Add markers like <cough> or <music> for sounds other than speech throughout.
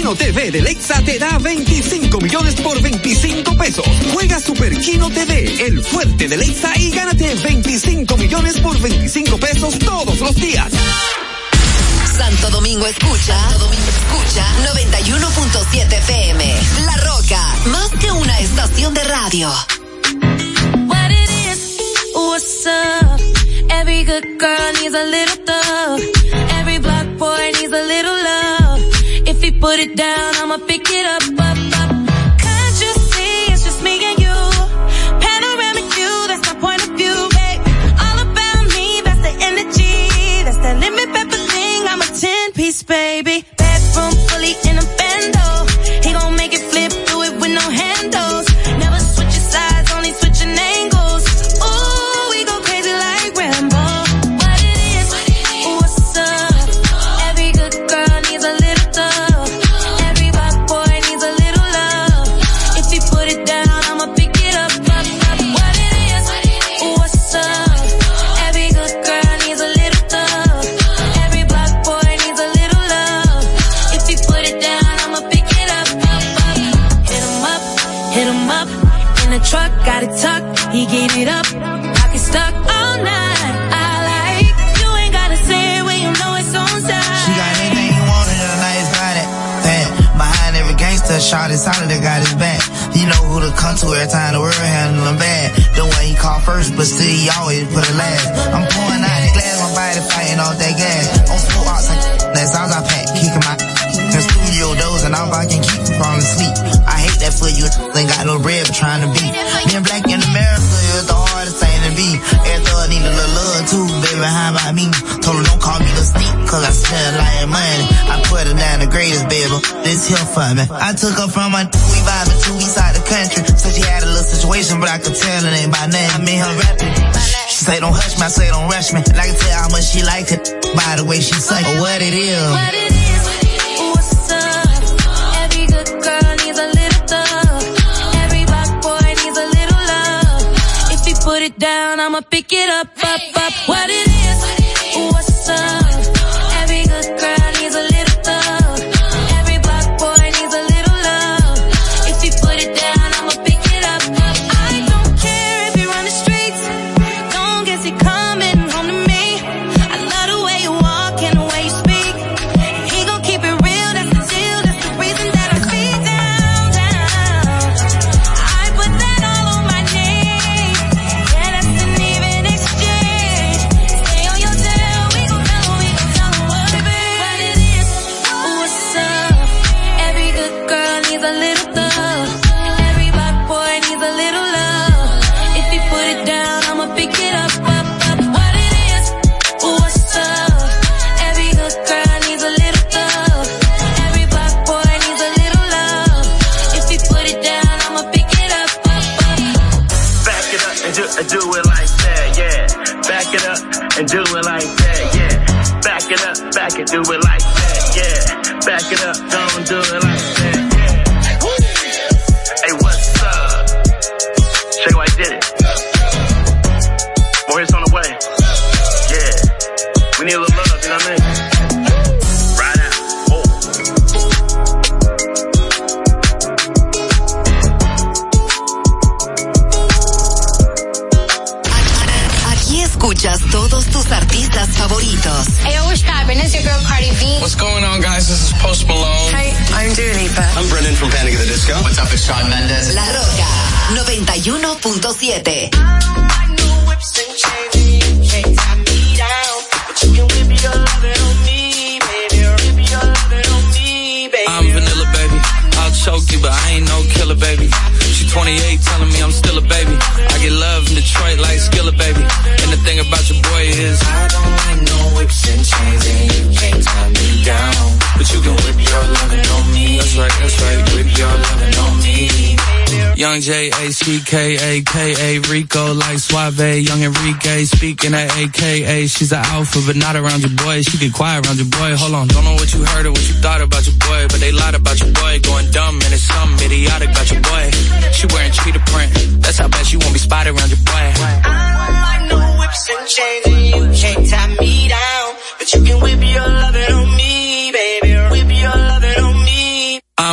Superquino TV de Lexa te da 25 millones por 25 pesos. Juega Superquino TV, el fuerte de Lexa y gánate 25 millones por 25 pesos todos los días. Santo Domingo escucha, Santo Domingo escucha 91.7 FM. La Roca, más que una estación de radio. What it is, what's up? Every good girl needs a little thug. Every black boy needs a little love. Put it down, I'ma pick it up, up, up. Can't you see it's just me and you? Panoramic view, that's my point of view, babe. All about me, that's the energy. That's that limit pepper thing, I'm a 10 piece, baby. Bedroom fully in a shot is solid that got his back. You know who to come to every time the world handle him bad. The way he called first, but still he always put it last. I'm pouring out the glass, my body fighting off that gas. On full arts, like that's all I pack, kicking my the studio doors and I'm can keep from asleep. I hate that for you, ain't got no bread for trying to be. Being black in America is the hardest thing to be. Every thug need a little love too, baby, how about me? Told her don't call me the sneak, cause I smell like money. Her down the greatest, baby. This here for me. I took her from my we vibing two weeks out the country. Said she had a little situation, but I could tell it ain't by name. I mean her rapping. She say don't hush me, I say don't rush me. And I can tell how much she like it by the way she say or what it is. What it is, what's up? Every good girl needs a little thug. Every black boy needs a little love. If he put it down, I'ma pick it up, up, up. What it is, back it, do it like that, yeah. Back it up, don't do it like Panic at the Disco. What's up? It's Sean Mendes. La Roca 91.7. I'm vanilla, baby. I'll choke you, but I ain't no killer, baby. She 28, telling me I'm still a baby. I get love in Detroit like Skilla, baby. And the thing about your boy is I don't like no whips and chains, and you can't tie me down. But you can whip your lovin' on me. That's right, that's right. Whip your lovin' on me. Young J A C K A K A Rico like Suave, Young Enrique speaking at AKA. She's an alpha, but not around your boy. She get quiet around your boy. Hold on, don't know what you heard or what you thought about your boy, but they lied about your boy. Going dumb and it's something idiotic about your boy. She wearing cheetah print. That's how bad she won't be spotted around your boy. I like no whips and chains and you can't tie me down. But you can whip your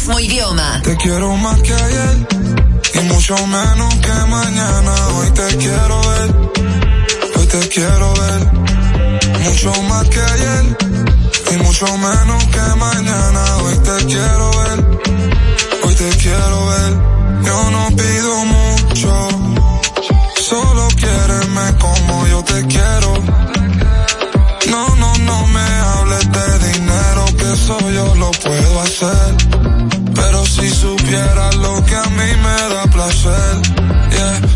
Mismo idioma. Te quiero más que ayer y mucho menos que mañana. Hoy te quiero ver, hoy te quiero ver. Mucho más que ayer y mucho menos que mañana. Hoy te quiero ver, hoy te quiero ver. Yo no pido mucho, solo quiéreme como yo te quiero.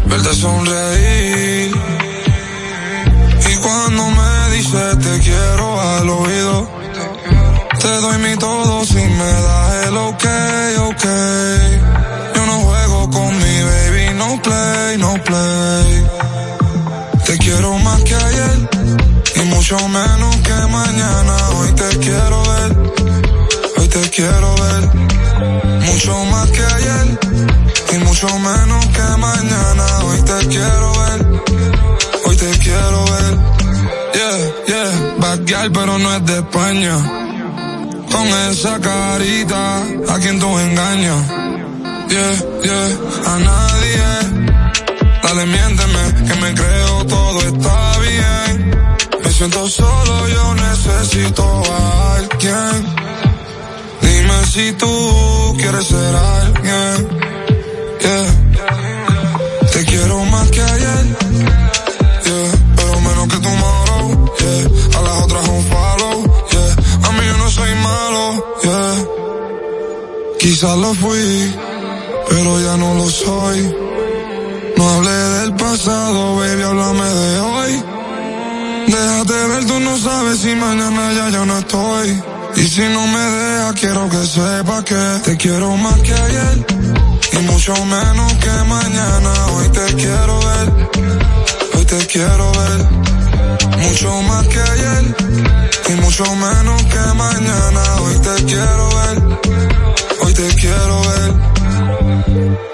Verte sonreír. Y cuando me dices te quiero al oído, te doy mi todo si me das el ok, ok. Yo no juego con mi baby, no play, no play. Te quiero más que ayer y mucho menos que mañana. Hoy te quiero ver, hoy te quiero ver. Mucho más que ayer y mucho menos que mañana. Hoy te quiero ver, hoy te quiero ver. Yeah, yeah, girl, pero no es de España. Con esa carita, a quien tú engañas. Yeah, yeah, a nadie. Dale, miénteme, que me creo todo está bien. Me siento solo, yo necesito a alguien. Dime si tú quieres ser alguien yeah. Te quiero más que ayer, yeah. Pero menos que tu mano, yeah. A las otras un follow, yeah. A mí yo no soy malo, yeah. Quizás lo fui, pero ya no lo soy. No hablé del pasado, baby, háblame de hoy. Déjate ver, tú no sabes si mañana ya yo no estoy. Y si no me dejas, quiero que sepa que te quiero más que ayer y mucho menos que mañana. Hoy te quiero ver, hoy te quiero ver, mucho más que ayer y mucho menos que mañana. Hoy te quiero ver, hoy te quiero ver.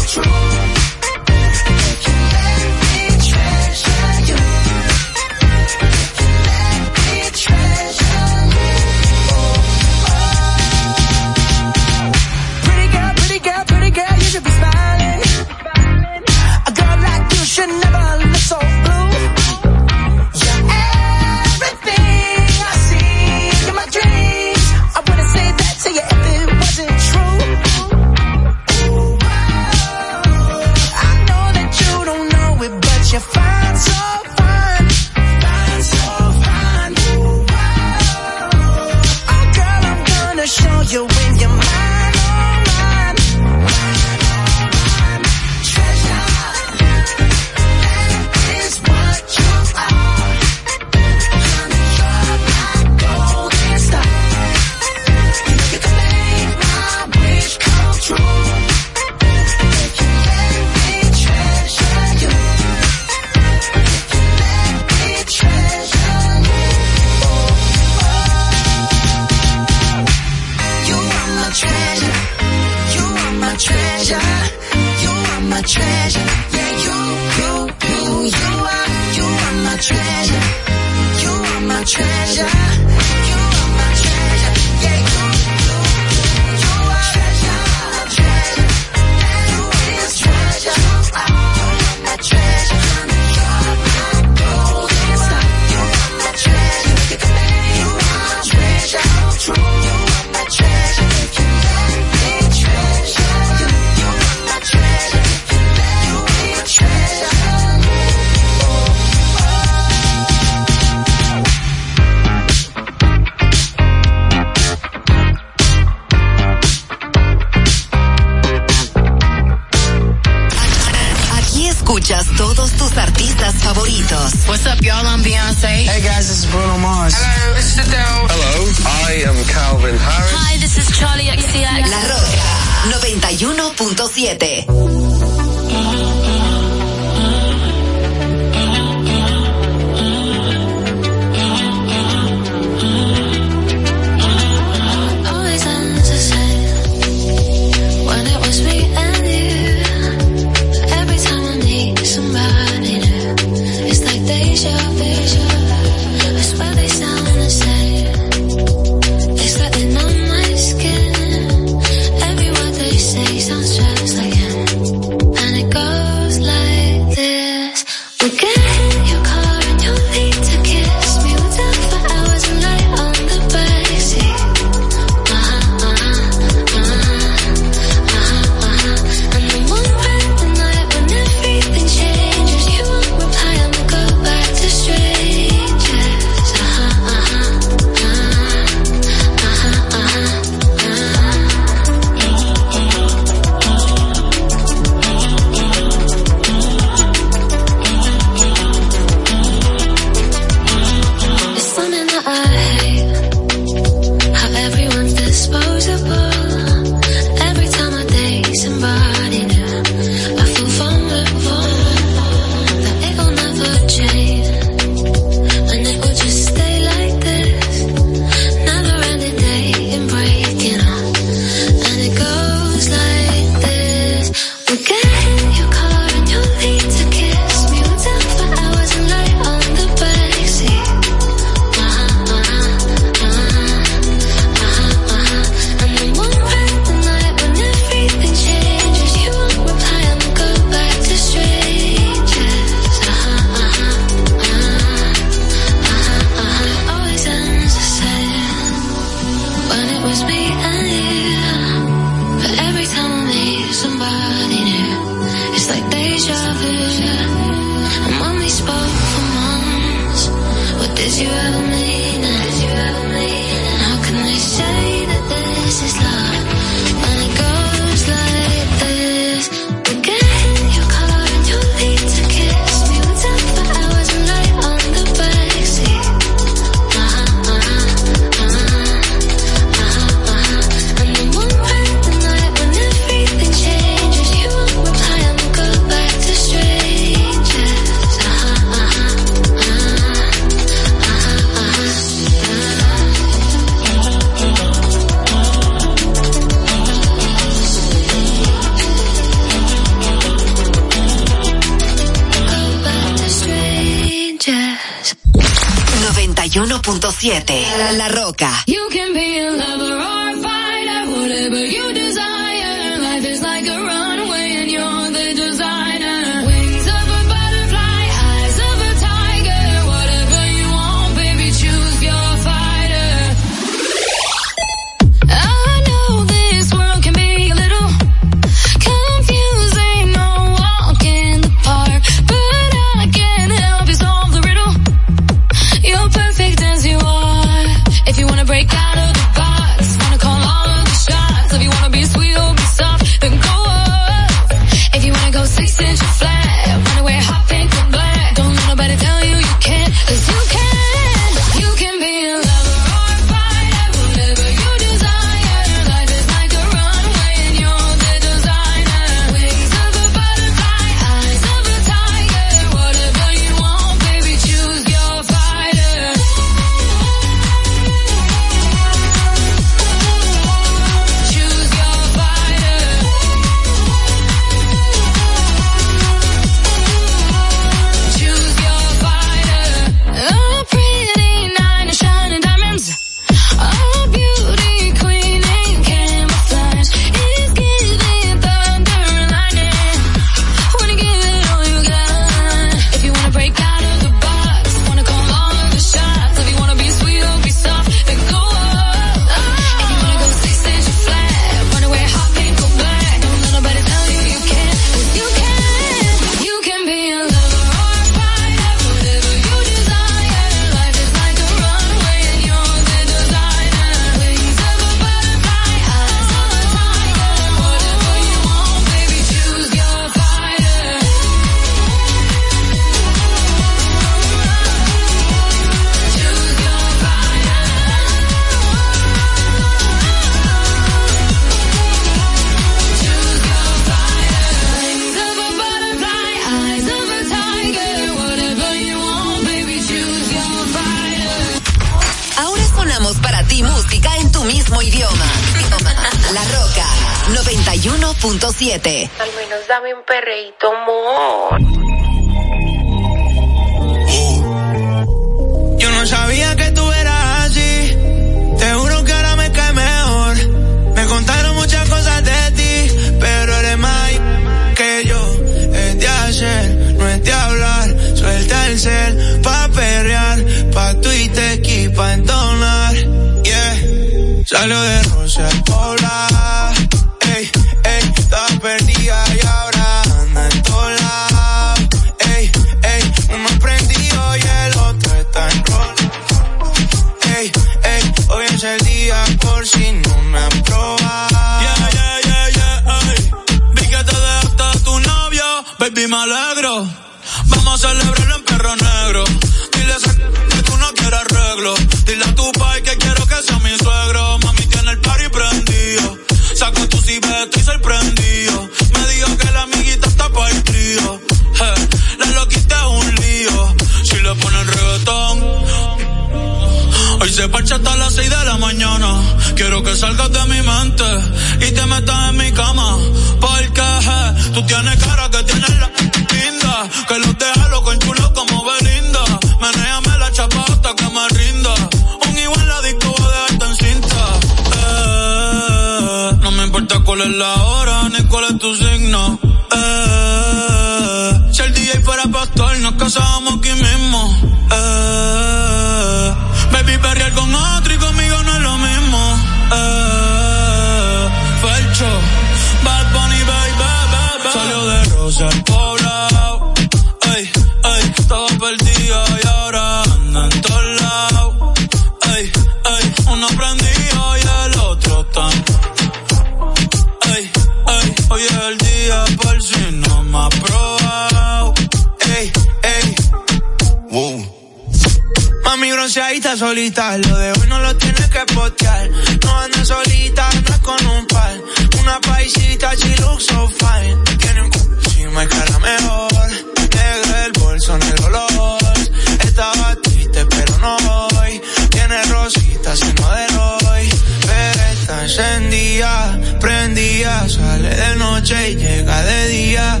Mami bronceadita solita, lo de hoy no lo tienes que postear. No andas solita, andas con un par. Una paisita, she looks so fine. Tiene un encima y cara mejor. Negro el bolso, negro los. Estaba triste, pero no hoy. Tiene rosita, se de hoy. Pero está encendida, prendida. Sale de noche y llega de día.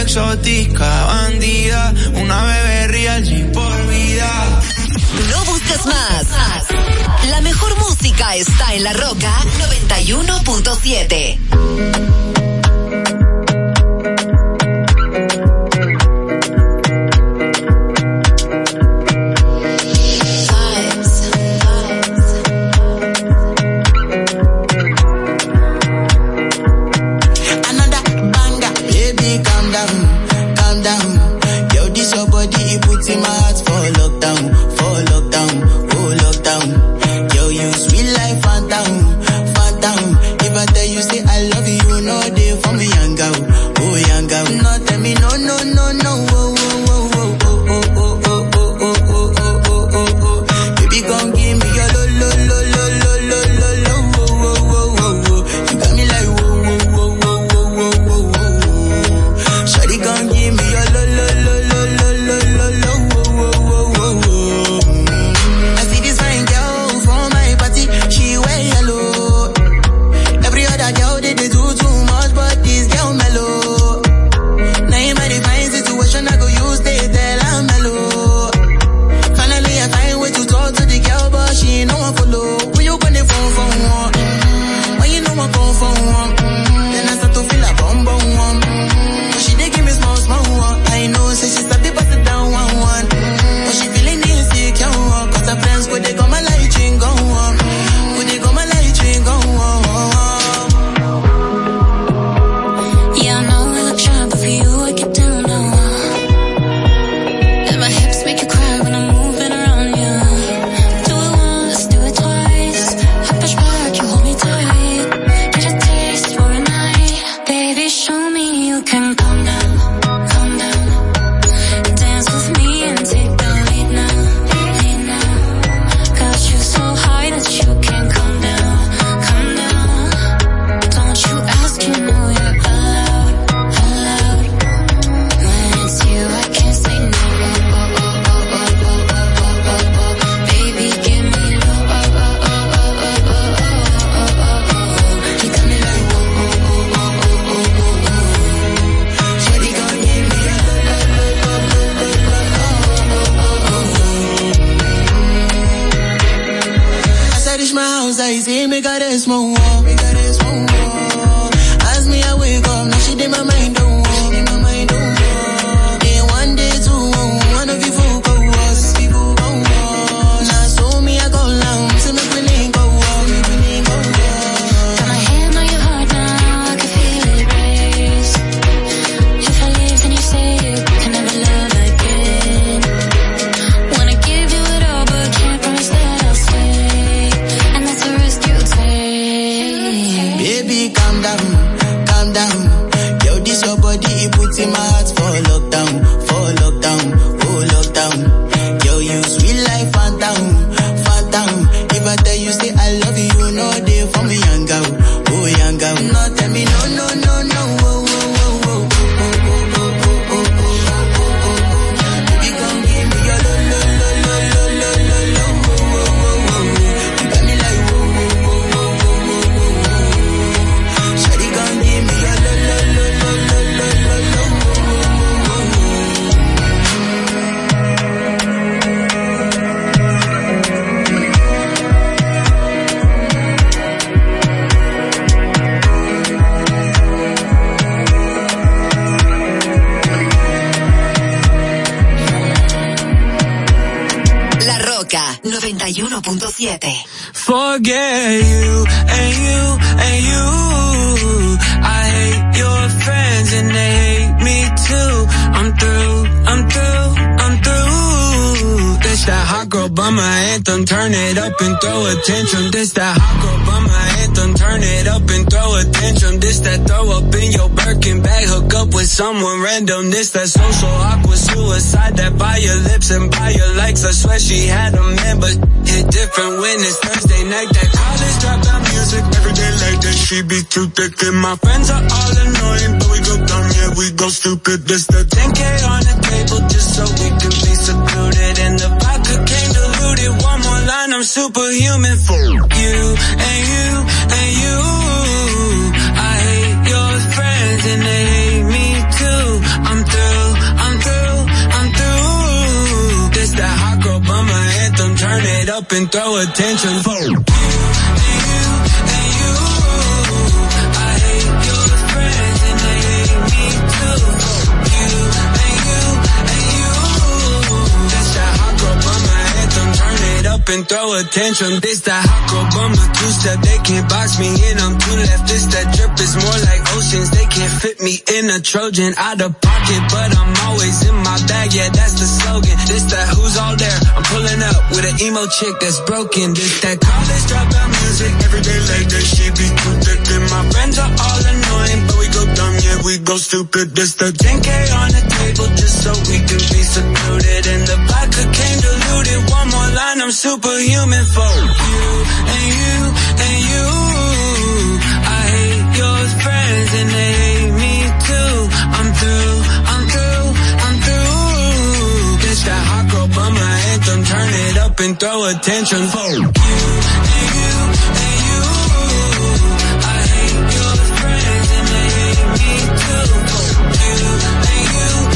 Exótica, bandida. Una bebé real, sin por vida. No busques más. La mejor música está en La Roca 91.7. tantrum. This that hot girl by my anthem, turn it up and throw a tantrum. This that throw up in your Birkin bag, hook up with someone random. This that social awkward suicide that by your lips and by your likes. I swear she had a man, but hit different when it's Thursday night. That college dropout music every day like that. She be too thick and my friends are all annoying, but we go dumb, yeah, we go stupid. This the 10k on the table just so we can be secluded. And the vodka came diluted. Superhuman for you and you and you. I hate your friends and they hate me too. I'm through, I'm through, I'm through. This that hot girl bummer anthem, turn it up and throw attention for you and throw attention. This that hot girl bummer two step, they can't box me in. I'm too left. This that drip is more like oceans. They can't fit me in a Trojan out of pocket, but I'm always in my bag. Yeah, that's the slogan. This that who's all there. I'm pulling up with an emo chick that's broken. This that college dropout music every day like that. She be too thick and my friends are all annoying, but we go dumb. Yeah, we go stupid. This the 10k on the table just so we can be secluded. in the came diluted. One more line, I'm superhuman for you and you and you. I hate your friends and they hate me too. I'm through, I'm through, I'm through. This that hot girl bummer anthem, turn it up and throw attention for you and you and you. I hate your friends and they hate me too. You and you.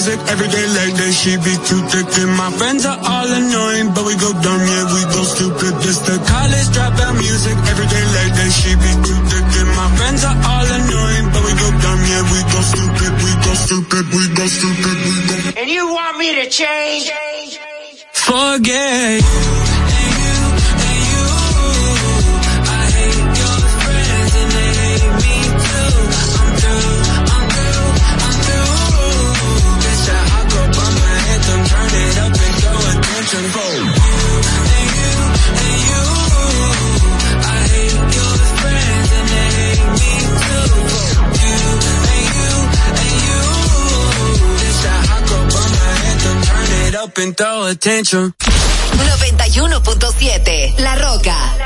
Music every day that. She be too thick and my friends are all annoying, but we go dumb, yeah, we go stupid. This the college dropout music every day that. She be too thick and my friends are all annoying, but we go dumb, yeah, we go stupid, we go stupid, we go stupid, we go. And you want me to change? Forget it up and throw attention. 91.7 La Roca.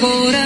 Me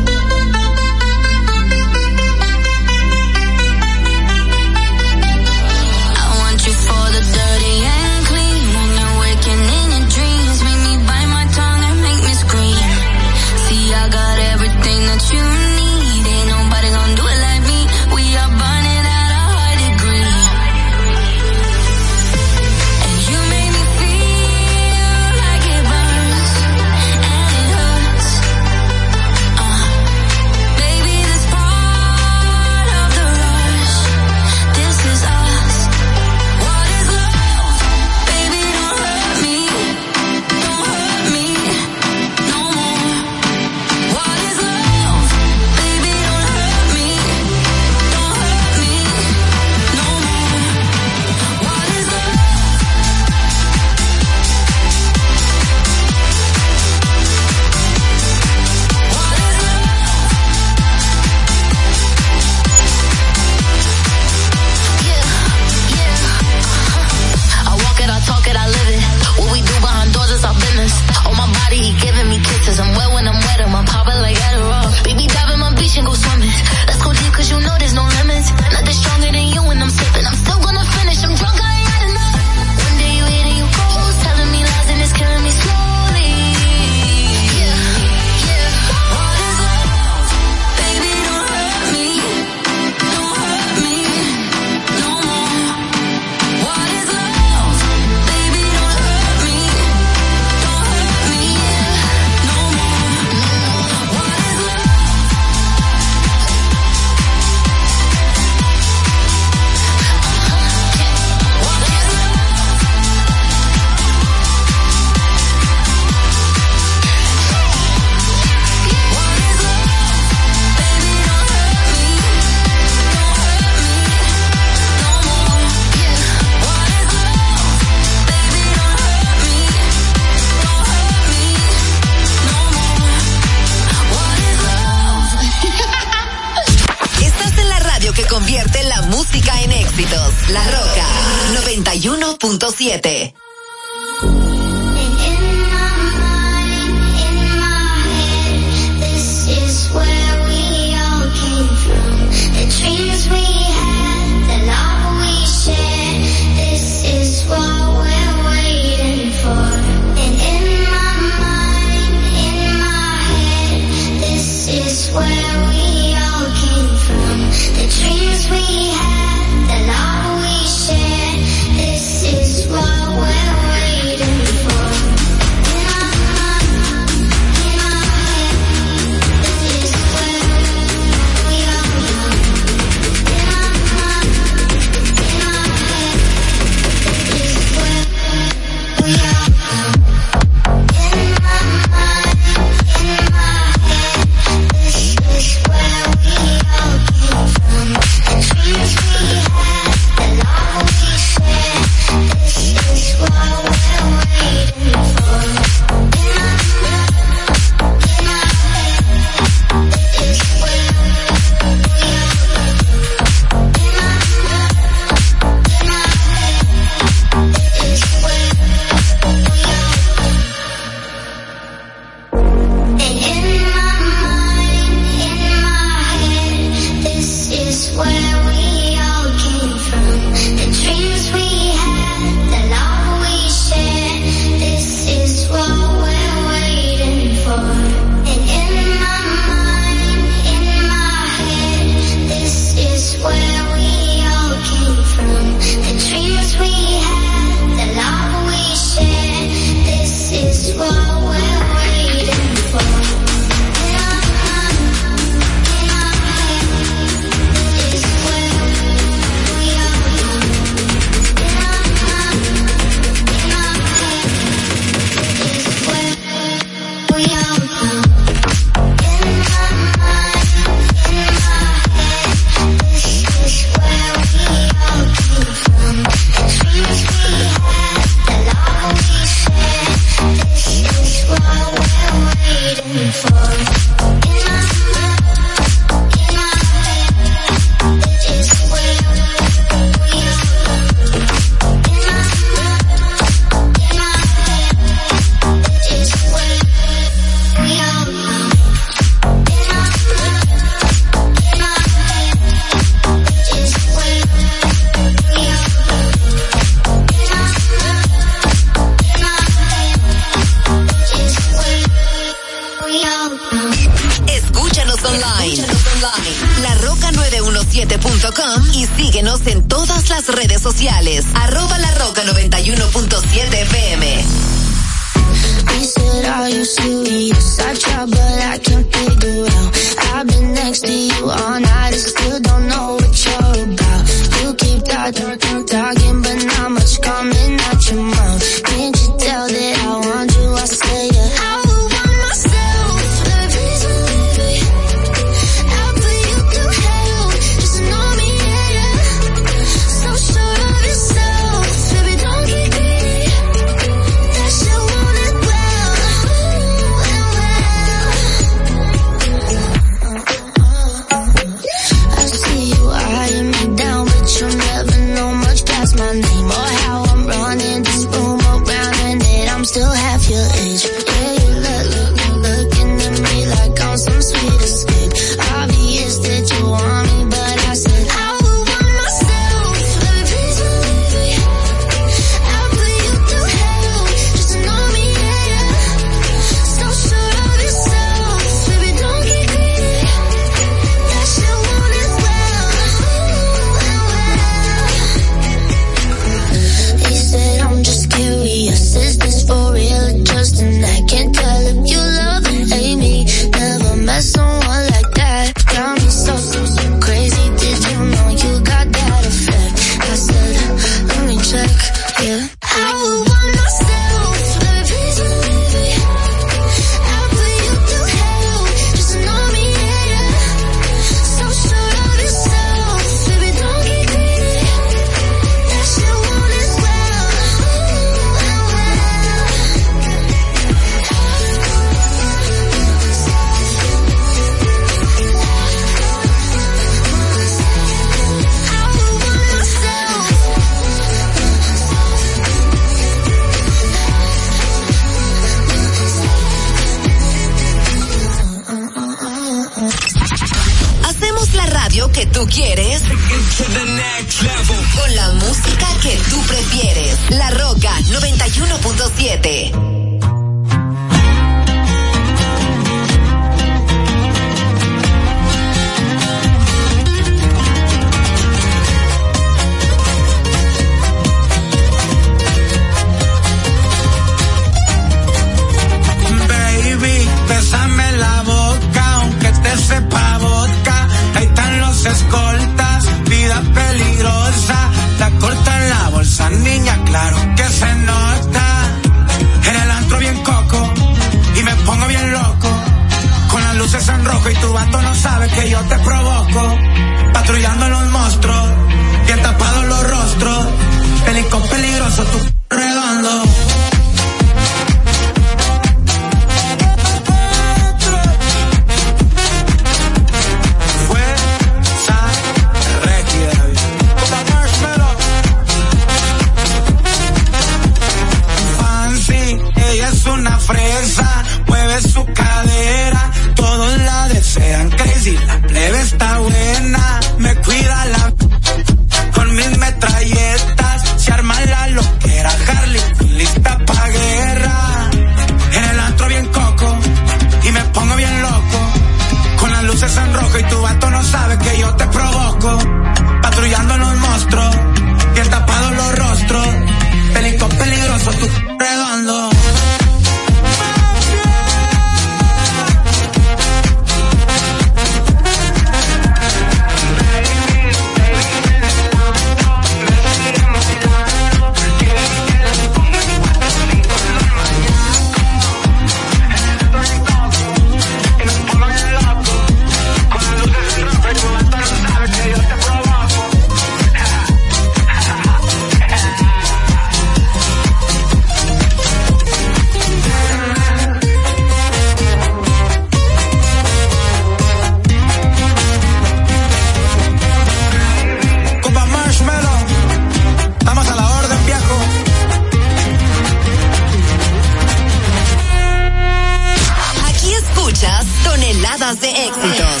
De éxitos.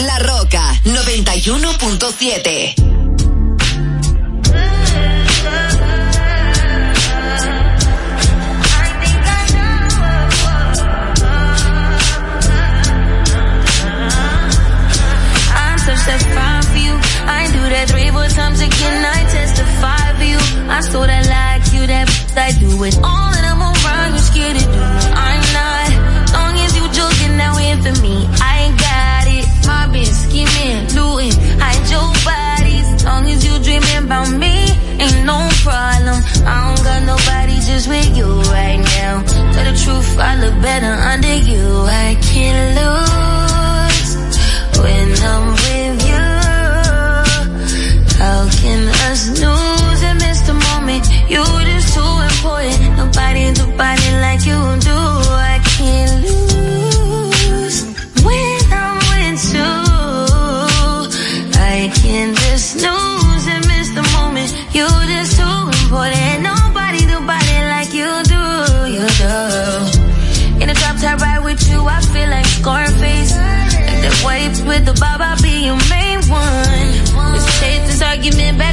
La Roca 91.7. I testify for you. I sort of like you, that I do it all, and about me, ain't no problem. I don't got nobody just with you right now. Tell the truth, I look better under you. I can't lose when I'm with you. How can us lose and miss the moment? You just too important. Nobody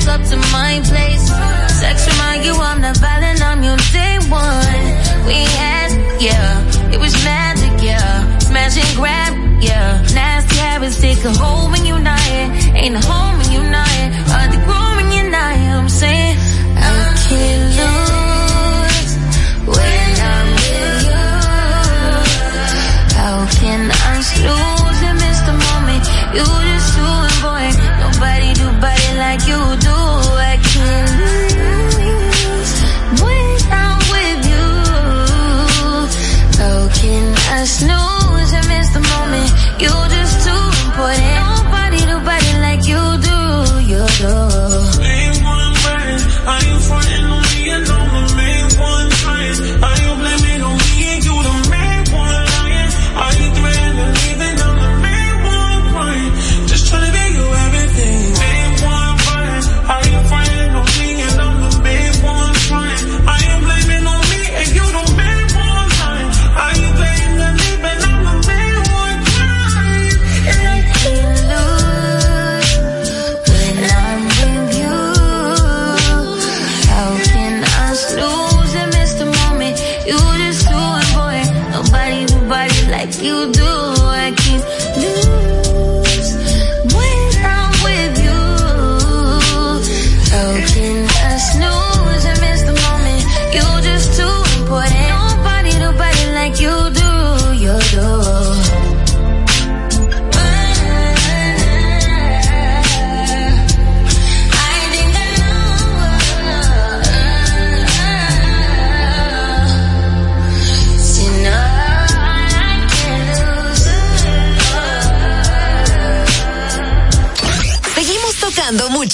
up to my place. Sex remind you I'm the.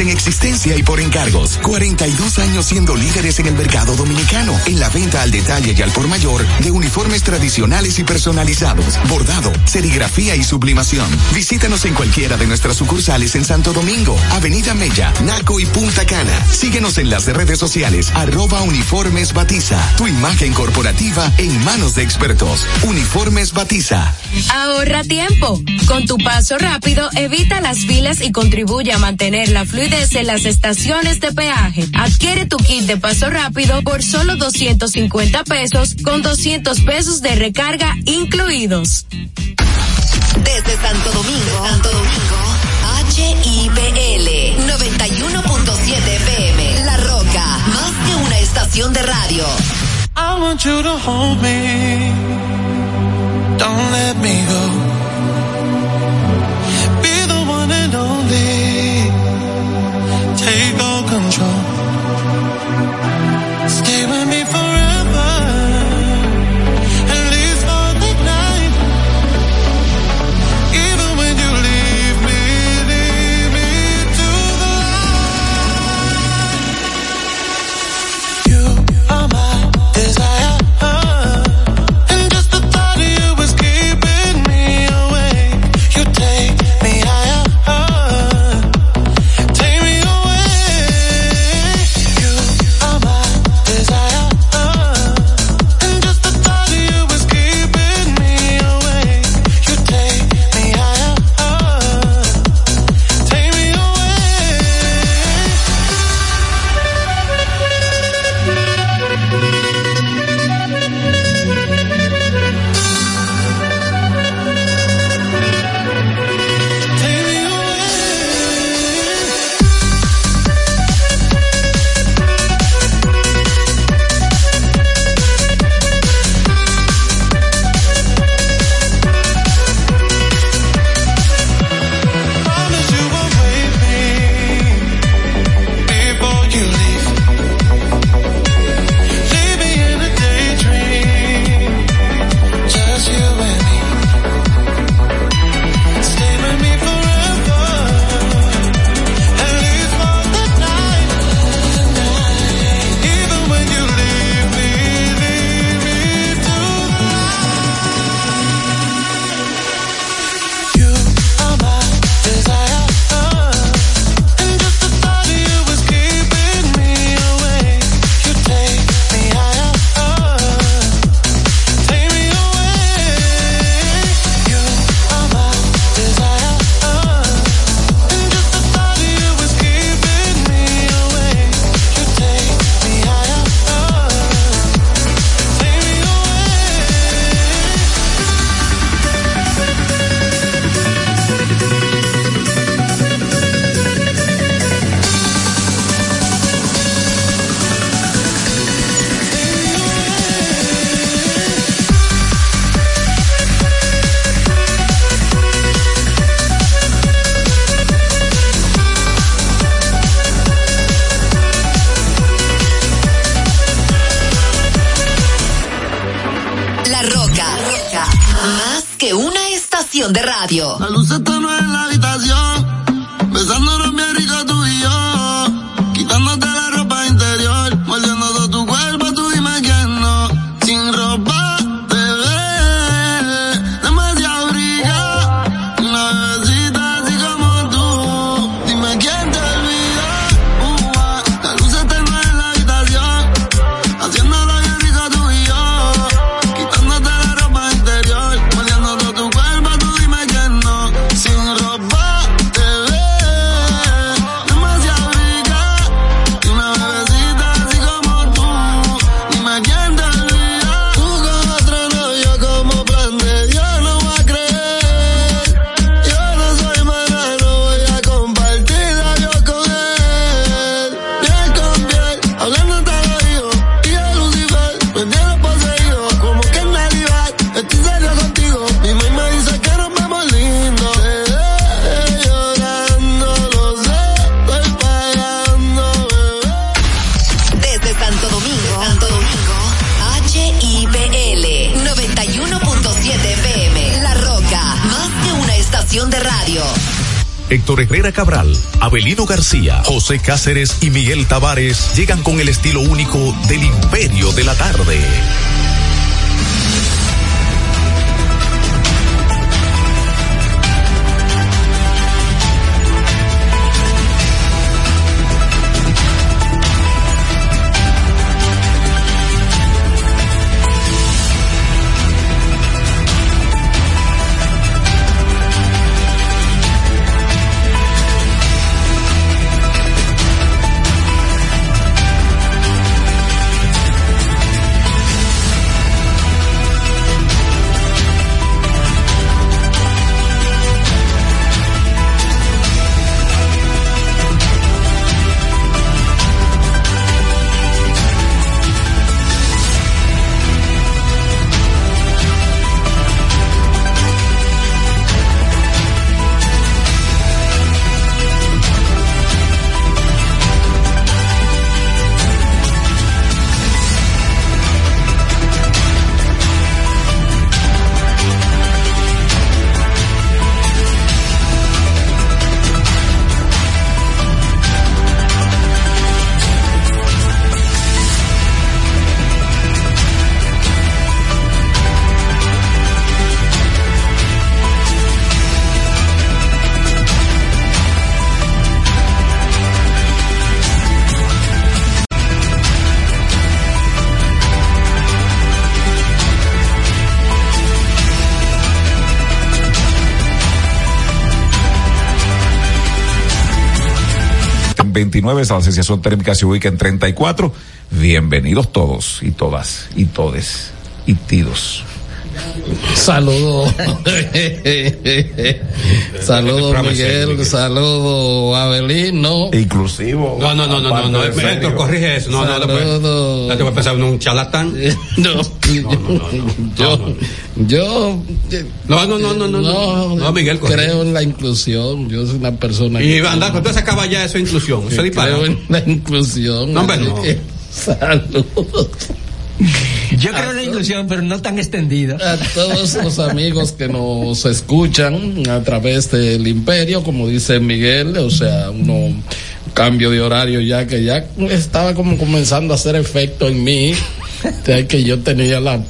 en existencia y por encargos. 42 años siendo líderes en el mercado dominicano en la venta al detalle y al por mayor de uniformes tradicionales y personalizados, bordado, serigrafía y sublimación. Visítanos en cualquiera de nuestras sucursales en Santo Domingo, Avenida Mella, Naco y Punta Cana. Síguenos en las redes sociales, arroba uniformes batiza. Tu imagen corporativa en manos de expertos. Uniformes batiza. Ahorra tiempo. Con tu paso rápido, evita las filas y contribuye a mantener la fluidez en las estaciones de peaje. Adquiere tu kit de paso rápido por solo dos 250 pesos con 200 pesos de recarga incluidos. Desde Santo Domingo, Santo Domingo, HIPL 91.7 PM, La Roca, más que una estación de radio. I want you to hold me. Don't let me go. take all control. Stay with me. que una estación de radio. Héctor Herrera Cabral, Abelino García, José Cáceres y Miguel Tavares llegan con el estilo único del imperio de la tarde. En 29 es la sensación térmica se ubica en 34. Bienvenidos todos y todas y todes y tidos. Saludos. Saludos Miguel, saludos Abelino. Inclusivo. No, no, no, no, no, no, Héctor, corrige eso. No, no, Saludos. ya te voy a pensar en un charlatán. No, yo, yo, No, no, no, no, no, no, no, Miguel, corrige. creo en la inclusión. Yo soy una persona Y andar con toda esa caballa, eso es inclusión. Eso creo en la inclusión. No, hombre, no. Saludos. Yo creo en la inclusión, pero no tan extendida. A todos los amigos que nos escuchan a través del imperio, como dice Miguel, o sea, uno cambio de horario ya que ya estaba como comenzando a hacer efecto en mí. Que yo tenía la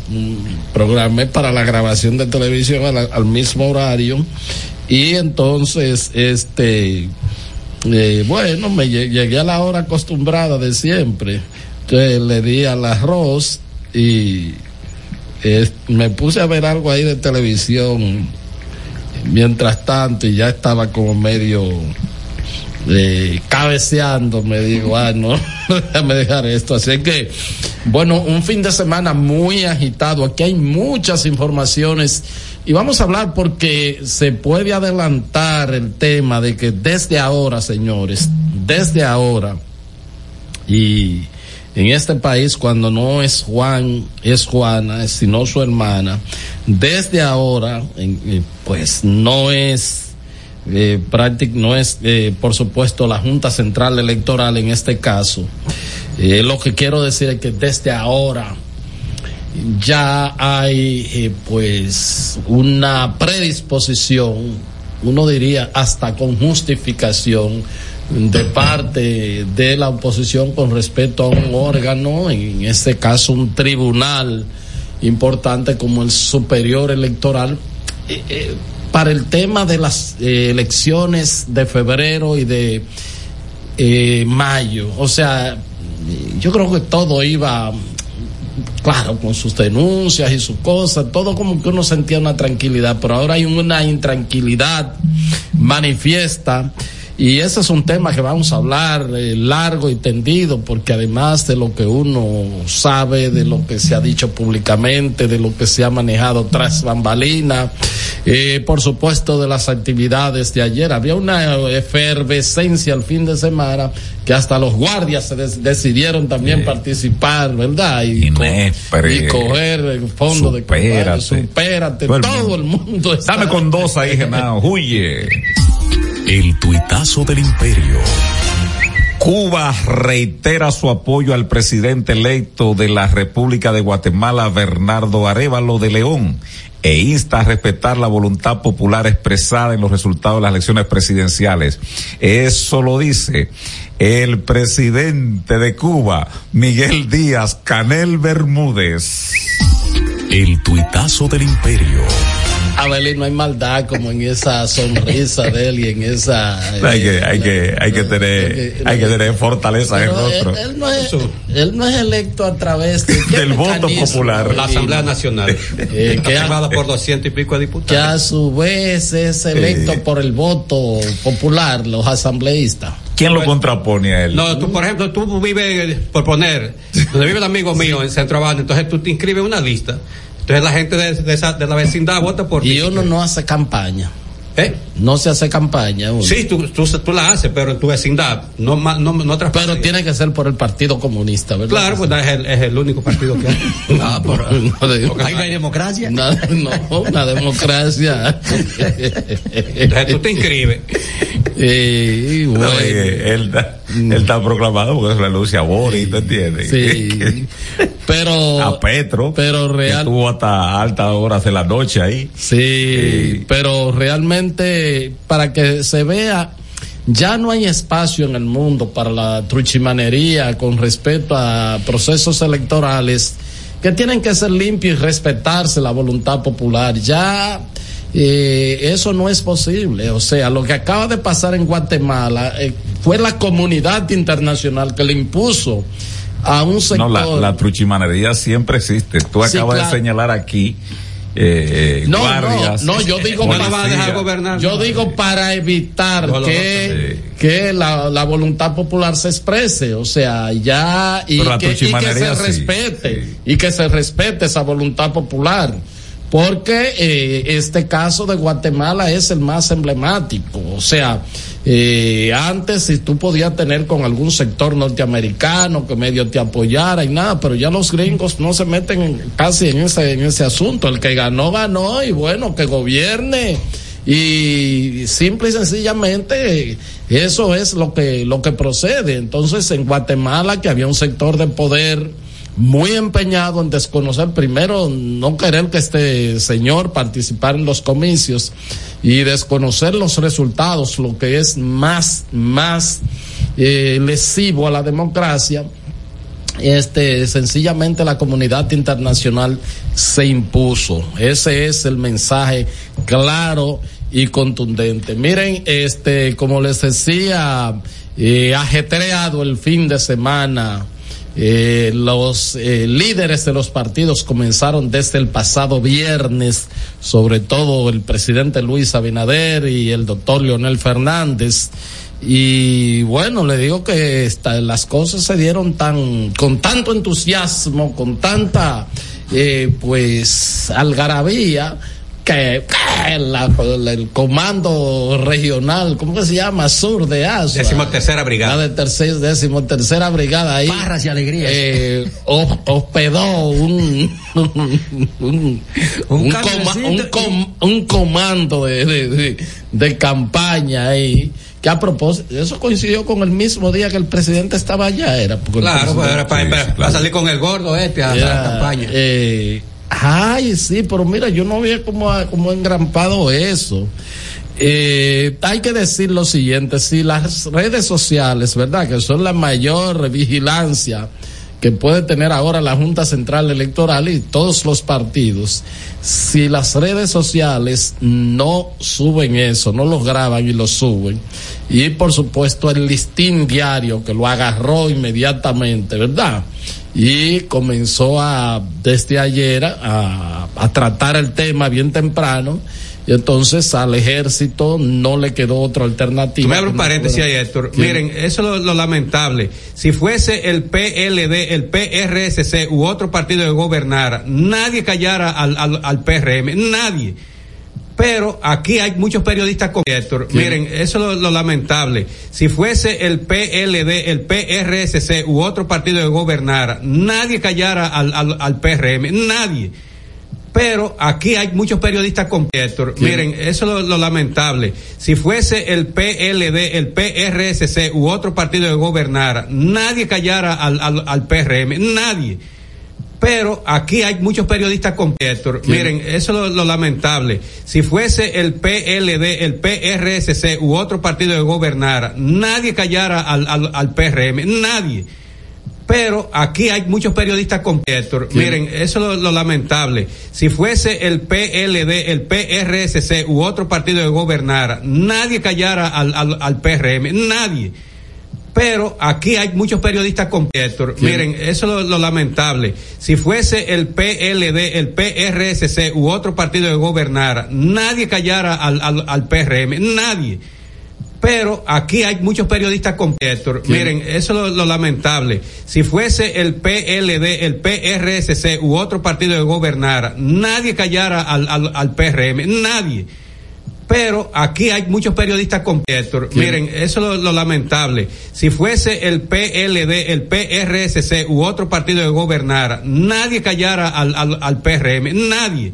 programé para la grabación de televisión al, mismo horario y entonces este eh, bueno me lle- llegué a la hora acostumbrada de siempre entonces le di al arroz y eh, me puse a ver algo ahí de televisión mientras tanto y ya estaba como medio eh, cabeceando, me digo, ah, no, <laughs> déjame dejar esto. Así que, bueno, un fin de semana muy agitado. Aquí hay muchas informaciones y vamos a hablar porque se puede adelantar el tema de que desde ahora, señores, desde ahora, y en este país cuando no es Juan, es Juana, sino su hermana, desde ahora, eh, pues no es eh, no es, eh, por supuesto, la Junta Central Electoral en este caso. Eh, lo que quiero decir es que desde ahora ya hay pues una predisposición, uno diría hasta con justificación de parte de la oposición con respecto a un órgano, en este caso un tribunal importante como el superior electoral, eh, eh, para el tema de las eh, elecciones de febrero y de mayo. O sea, yo creo que todo iba, claro, con sus denuncias y sus cosas, todo como que uno sentía una tranquilidad, pero ahora hay una intranquilidad manifiesta. Y ese es un tema que vamos a hablar eh, largo y tendido, porque además de lo que uno sabe, de lo que se ha dicho públicamente, de lo que se ha manejado tras bambalina, eh, por supuesto de las actividades de ayer, había una efervescencia el fin de semana que hasta los guardias se des- decidieron también participar, ¿verdad? Y, co- y coger el fondo de campaña, Supérate. supérate, Todo el todo el mundo. está- Dame con dos ahí, <laughs> Genao. Huye. El tuitazo del imperio. Cuba reitera su apoyo al presidente electo de la República de Guatemala, Bernardo Arevalo de León, e insta a respetar la voluntad popular expresada en los resultados de las elecciones presidenciales. Eso lo dice el presidente de Cuba, Miguel Díaz Canel Bermúdez. El tuitazo del imperio. Abelín, no hay maldad como en esa sonrisa de él y en esa... Hay que, hay que, hay que tener, hay que tener fortaleza en el rostro. él no es, él no es electo a través de ¿qué Del voto popular. La Asamblea Nacional. Eh, que, aprobada a, por doscientos y pico de que diputados. a su vez es electo Eh. por el voto popular, los asambleístas. ¿Quién lo contrapone a él? No, tú, por ejemplo, tú vives, eh, por poner, donde vive el amigo mío en Centro Habana, entonces tú te inscribes en una lista. Entonces la gente de, de esa- de la vecindad vota por Y ti. uno no hace campaña. ¿Eh? No se hace campaña. uno. Sí, tú, tú, tú la haces, pero en tu vecindad, no, no, no otras Pero tiene que ser por el Partido Comunista, ¿verdad? Claro, pues es el, es el único partido que hay. <laughs> Ah, pero <laughs> no, digo- Ahí no hay democracia. No, no, una democracia. Entonces tú te inscribes. <laughs> Eh, y No, bueno. eh, él, él está proclamado porque renuncia a Boris, ¿te entiendes? Sí. <laughs> Pero. a Petro, pero real- estuvo hasta altas horas de la noche ahí. Sí, pero realmente para que se vea, ya no hay espacio en el mundo para la truchimanería con respecto a procesos electorales que tienen que ser limpios y respetarse la voluntad popular. Ya eh, eso no es posible. O sea, lo que acaba de pasar en Guatemala eh, fue la comunidad internacional que le impuso a un sector. No, la, la truchimanería siempre existe. Tú Sí, acabas claro. de señalar aquí eh, No, guardias. no, no, yo digo policía. para, yo digo para evitar No, no, que, que la, la voluntad popular se exprese, o sea, ya y que, y que truchimanería se sí, respete y que se respete esa voluntad popular. Porque eh, este caso de Guatemala es el más emblemático. O sea, eh, antes si tú podías tener con algún sector norteamericano que medio te apoyara y nada, pero ya los gringos no se meten en- casi en ese, en ese asunto. El que ganó, ganó y bueno, que gobierne. Y simple y sencillamente eso es lo que, lo que procede. Entonces en Guatemala que había un sector de poder muy empeñado en desconocer primero, no querer que este señor participara en los comicios y desconocer los resultados, lo que es más, más eh, lesivo a la democracia. Este, sencillamente la comunidad internacional se impuso. Ese es el mensaje claro y contundente. Miren, este, como les decía, eh, ajetreado el fin de semana. Eh, los eh, líderes de los partidos comenzaron desde el pasado viernes, sobre todo el presidente Luis Abinader y el doctor Leonel Fernández. Y bueno, le digo que esta- las cosas se dieron tan, con tanto entusiasmo, con tanta, eh, pues, algarabía, que, la- el comando regional, ¿cómo que se llama? Sur de Asua. Décimo tercera brigada. La de tercer, décimo tercera brigada ahí. Barras y alegrías. Eh, hos- hospedó un, <laughs> un, un, un cambio de coma- sitio un com- un comando de, de, de- de campaña ahí que a propósito, eso coincidió con el mismo día que el presidente estaba allá, era porque Claro, pues, era para, para- para salir con el gordo este a, la campaña. eh, ay, sí, pero mira, yo no había como, como engrampado eso. Eh, hay que decir lo siguiente, si las redes sociales, ¿verdad? Que son la mayor vigilancia que puede tener ahora la Junta Central Electoral y todos los partidos, si las redes sociales no suben eso, no lo graban y lo suben, y por supuesto el listín diario que lo agarró inmediatamente, ¿verdad? Y comenzó a, desde ayer, a, a tratar el tema bien temprano, y entonces al ejército no le quedó otra alternativa. Me abres un paréntesis ahí, Héctor. Miren, eso es lo, lo lamentable. Si fuese el PLD, el PRSC u otro partido que gobernara, nadie callara al, al, al PRM, nadie. Pero aquí hay muchos periodistas con Héctor. Miren, eso es lo, lo lamentable. Si fuese el PLD, el PRSC u otro partido que gobernara, nadie callara al, al, al PRM, nadie. Pero aquí hay muchos periodistas con Héctor. Miren, eso es lo, lo lamentable. Si fuese el PLD, el PRSC u otro partido que gobernara, nadie callara al, al, al PRM, nadie. Pero aquí hay muchos periodistas con Héctor. Miren, eso es lo, lo lamentable. Si fuese el PLD, el PRSC u otro partido que gobernara, nadie callara al, al, al PRM, nadie. Pero aquí hay muchos periodistas con Héctor. Miren, eso es lo, lo lamentable. Si fuese el PLD, el PRSC u otro partido que gobernara, nadie callara al, al, al PRM, nadie. Pero aquí hay muchos periodistas con Héctor. Miren, eso es lo, lo lamentable. Si fuese el PLD, el PRSC u otro partido que gobernara, nadie callara al, al, al PRM, nadie. Pero aquí hay muchos periodistas con Héctor. Miren, eso es lo, lo lamentable. Si fuese el PLD, el PRSC u otro partido que gobernara, nadie callara al, al, al PRM, nadie. Pero aquí hay muchos periodistas con Héctor. Miren, eso es lo, lo lamentable. Si fuese el PLD, el PRSC u otro partido que gobernara, nadie callara al, al, al PRM, nadie.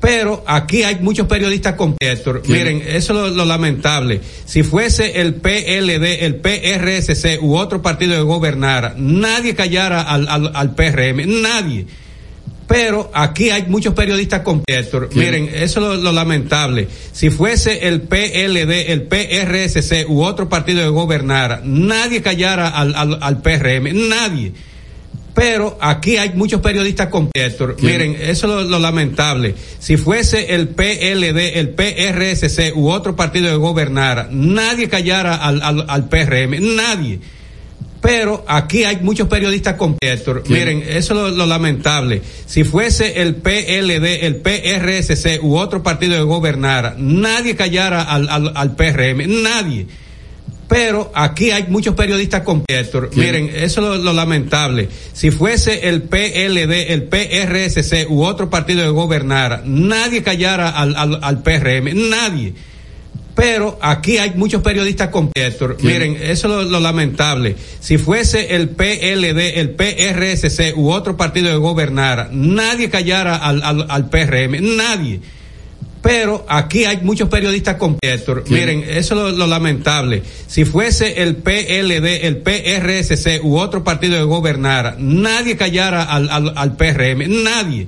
Pero aquí hay muchos periodistas con Héctor. Miren, eso es lo, lo lamentable. Si fuese el PLD, el PRSC u otro partido que gobernara, nadie callara al, al, al PRM, nadie. Pero aquí hay muchos periodistas con Héctor. Miren, eso es lo, lo lamentable. Si fuese el PLD, el PRSC u otro partido que gobernara, nadie callara al, al, al PRM, nadie. Pero aquí hay muchos periodistas con. Miren, eso es lo, lo lamentable. Si fuese el PLD, el PRSC u otro partido que gobernara, nadie callara al, al, al PRM, nadie. Pero aquí hay muchos periodistas con. Miren, eso es lo, lo lamentable. Si fuese el PLD, el PRSC u otro partido que gobernara, nadie callara al, al, al PRM, nadie. Pero aquí hay muchos periodistas con Héctor. Miren, eso es lo, lo lamentable. Si fuese el PLD, el PRSC u otro partido que gobernara, nadie callara al, al, al PRM, nadie. Pero aquí hay muchos periodistas con Héctor. Miren, eso es lo, lo lamentable. Si fuese el PLD, el PRSC u otro partido que gobernara, nadie callara al, al, al PRM, nadie. Pero aquí hay muchos periodistas con Héctor. Miren, eso es lo, lo lamentable. Si fuese el PLD, el PRSC u otro partido que gobernara, nadie callara al, al, al PRM, nadie.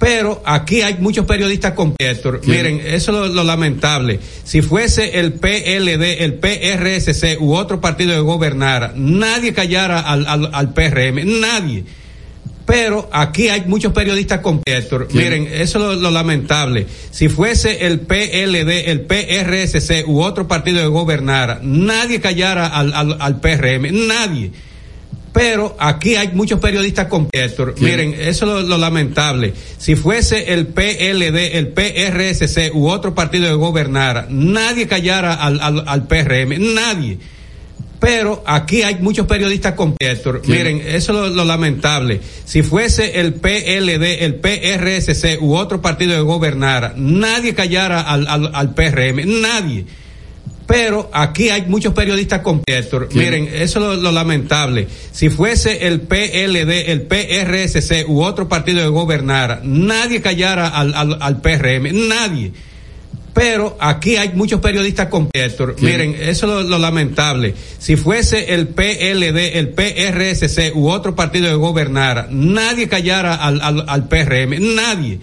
Pero aquí hay muchos periodistas con Héctor. Miren, eso es lo, lo lamentable. Si fuese el PLD, el PRSC u otro partido que gobernara, nadie callara al, al, al PRM, nadie. Pero aquí hay muchos periodistas con Héctor. Miren, eso es lo, lo lamentable. Si fuese el PLD, el PRSC u otro partido que gobernara, nadie callara al, al, al PRM, nadie. Pero aquí hay muchos periodistas con Héctor. Miren, eso es lo, lo lamentable. Si fuese el PLD, el PRSC u otro partido que gobernara, nadie callara al, al, al PRM, nadie. Pero aquí hay muchos periodistas con Héctor. Miren, eso es lo, lo lamentable. Si fuese el PLD, el PRSC u otro partido que gobernara, nadie callara al, al, al PRM, nadie. Pero aquí hay muchos periodistas con Héctor. Miren, eso es lo, lo lamentable. Si fuese el PLD, el PRSC u otro partido que gobernara, nadie callara al, al, al PRM, nadie. Pero aquí hay muchos periodistas completos. Miren, eso es lo, lo lamentable. Si fuese el PLD, el PRSC u otro partido que gobernara, nadie callara al, al, al PRM, nadie.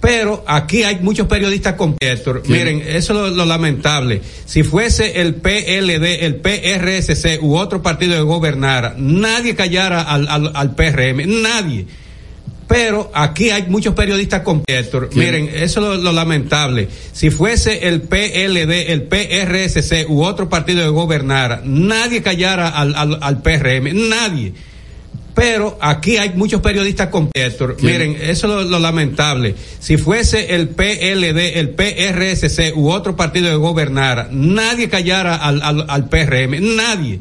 Pero aquí hay muchos periodistas completos. Miren, eso es lo, lo lamentable. Si fuese el PLD, el PRSC u otro partido que gobernara, nadie callara al, al, al PRM, nadie. Pero aquí hay muchos periodistas completos. Miren, eso es lo, lo lamentable. Si fuese el PLD, el PRSC u otro partido que gobernara, nadie callara al, al, al PRM, nadie. Pero aquí hay muchos periodistas completos. Miren, eso es lo, lo lamentable. Si fuese el PLD, el PRSC u otro partido que gobernara, nadie callara al, al, al PRM, nadie.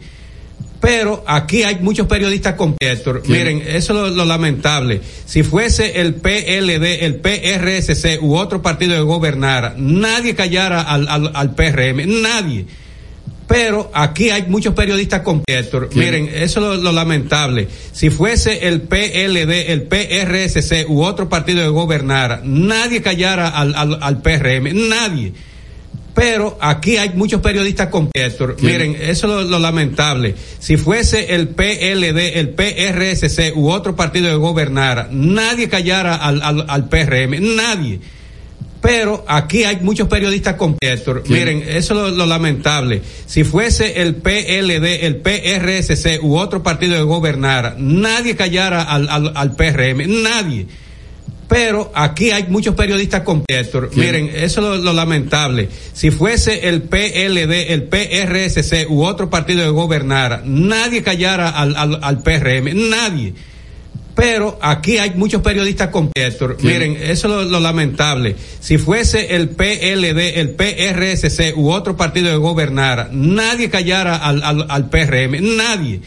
Pero aquí hay muchos periodistas completos. Miren, eso es lo, lo lamentable. Si fuese el PLD, el PRSC u otro partido que gobernara, nadie callara al, al, al PRM, nadie. Pero aquí hay muchos periodistas completos. Miren, eso es lo, lo lamentable. Si fuese el PLD, el PRSC u otro partido que gobernara, nadie callara al, al, al PRM, nadie. Pero aquí hay muchos periodistas completos. Miren, eso es lo, lo lamentable. Si fuese el PLD, el PRSC u otro partido que gobernara, nadie callara al, al, al PRM, nadie. Pero aquí hay muchos periodistas completos. Miren, eso es lo, lo lamentable. Si fuese el PLD, el PRSC u otro partido que gobernara, nadie callara al, al, al PRM, nadie. Pero aquí hay muchos periodistas completos. Miren, eso es lo, lo lamentable. Si fuese el PLD, el PRSC u otro partido que gobernara, nadie callara al, al, al PRM, nadie. Pero aquí hay muchos periodistas completos. Miren, eso es lo, lo lamentable. Si fuese el PLD, el PRSC u otro partido que gobernara, nadie callara al, al, al PRM, nadie.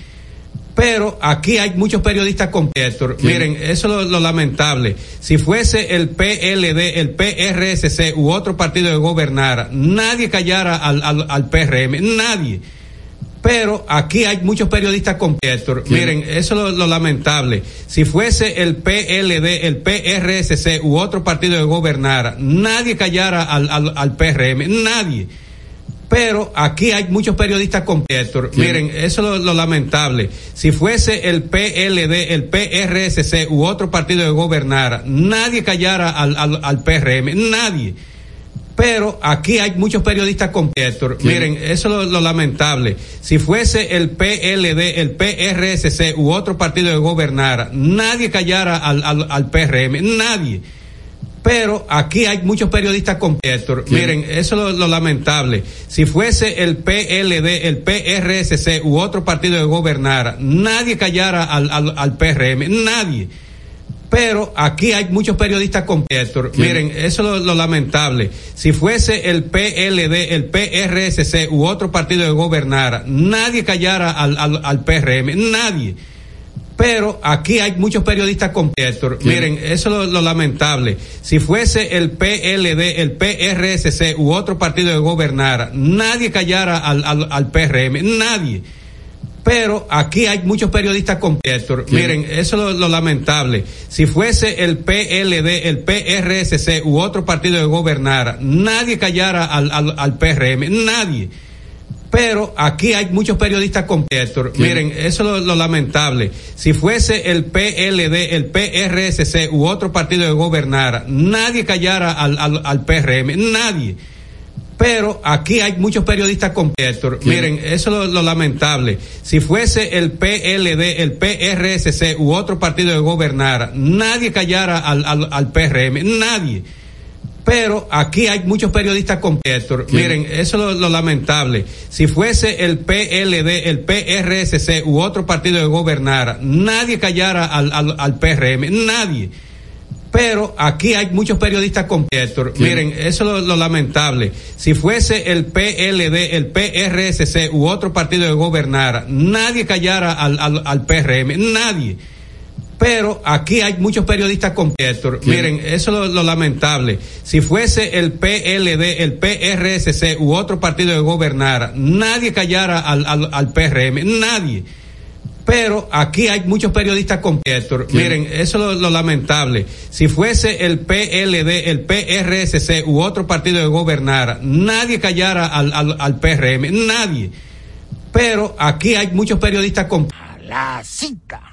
Pero aquí hay muchos periodistas completos. Miren, eso es lo, lo lamentable. Si fuese el PLD, el PRSC u otro partido que gobernara, nadie callara al, al, al PRM, nadie. Pero aquí hay muchos periodistas completos. Miren, eso es lo, lo lamentable. Si fuese el PLD, el PRSC u otro partido que gobernara, nadie callara al, al, al PRM, nadie. Pero aquí hay muchos periodistas completos. Miren, eso es lo, lo lamentable. Si fuese el PLD, el PRSC u otro partido que gobernara, nadie callara al, al, al PRM, nadie. Pero aquí hay muchos periodistas completos. Miren, eso es lo, lo lamentable. Si fuese el PLD, el PRSC u otro partido que gobernara, nadie callara al, al, al PRM, nadie. Pero aquí hay muchos periodistas completos. Miren, eso es lo, lo lamentable. Si fuese el PLD, el PRSC u otro partido que gobernara, nadie callara al, al, al PRM, nadie. Pero aquí hay muchos periodistas completos. Miren, eso es lo, lo lamentable. Si fuese el PLD, el PRSC u otro partido que gobernara, nadie callara al, al, al PRM, nadie. Pero aquí hay muchos periodistas completos. Miren, eso es lo, lo lamentable. Si fuese el PLD, el PRSC u otro partido que gobernara, nadie callara al, al, al PRM, nadie. Pero aquí hay muchos periodistas completos. Miren, eso es lo, lo lamentable. Si fuese el PLD, el PRSC u otro partido que gobernara, nadie callara al, al, al PRM, nadie. Pero aquí hay muchos periodistas completos. Miren, eso es lo, lo lamentable. Si fuese el PLD, el PRSC u otro partido que gobernara, nadie callara al, al, al PRM, nadie. Pero aquí hay muchos periodistas completos. Miren, eso es lo, lo lamentable. Si fuese el PLD, el PRSC u otro partido que gobernara, nadie callara al, al, al PRM, nadie. Pero aquí hay muchos periodistas completos. Miren, eso es lo, lo lamentable. Si fuese el PLD, el PRSC u otro partido que gobernara, nadie callara al, al, al PRM, nadie. Pero aquí hay muchos periodistas completos. Miren, eso es lo, lo lamentable. Si fuese el PLD, el PRSC u otro partido que gobernara, nadie callara al, al, al PRM, nadie. Pero aquí hay muchos periodistas completos. Miren, eso es lo, lo lamentable. Si fuese el PLD, el PRSC u otro partido que gobernara, nadie callara al, al, al PRM, nadie. Pero aquí hay muchos periodistas con Héctor. Miren, eso es lo, lo lamentable. Si fuese el PLD, el PRSC u otro partido que gobernara, nadie callara al, al, al PRM, nadie. Pero aquí hay muchos periodistas con La cita.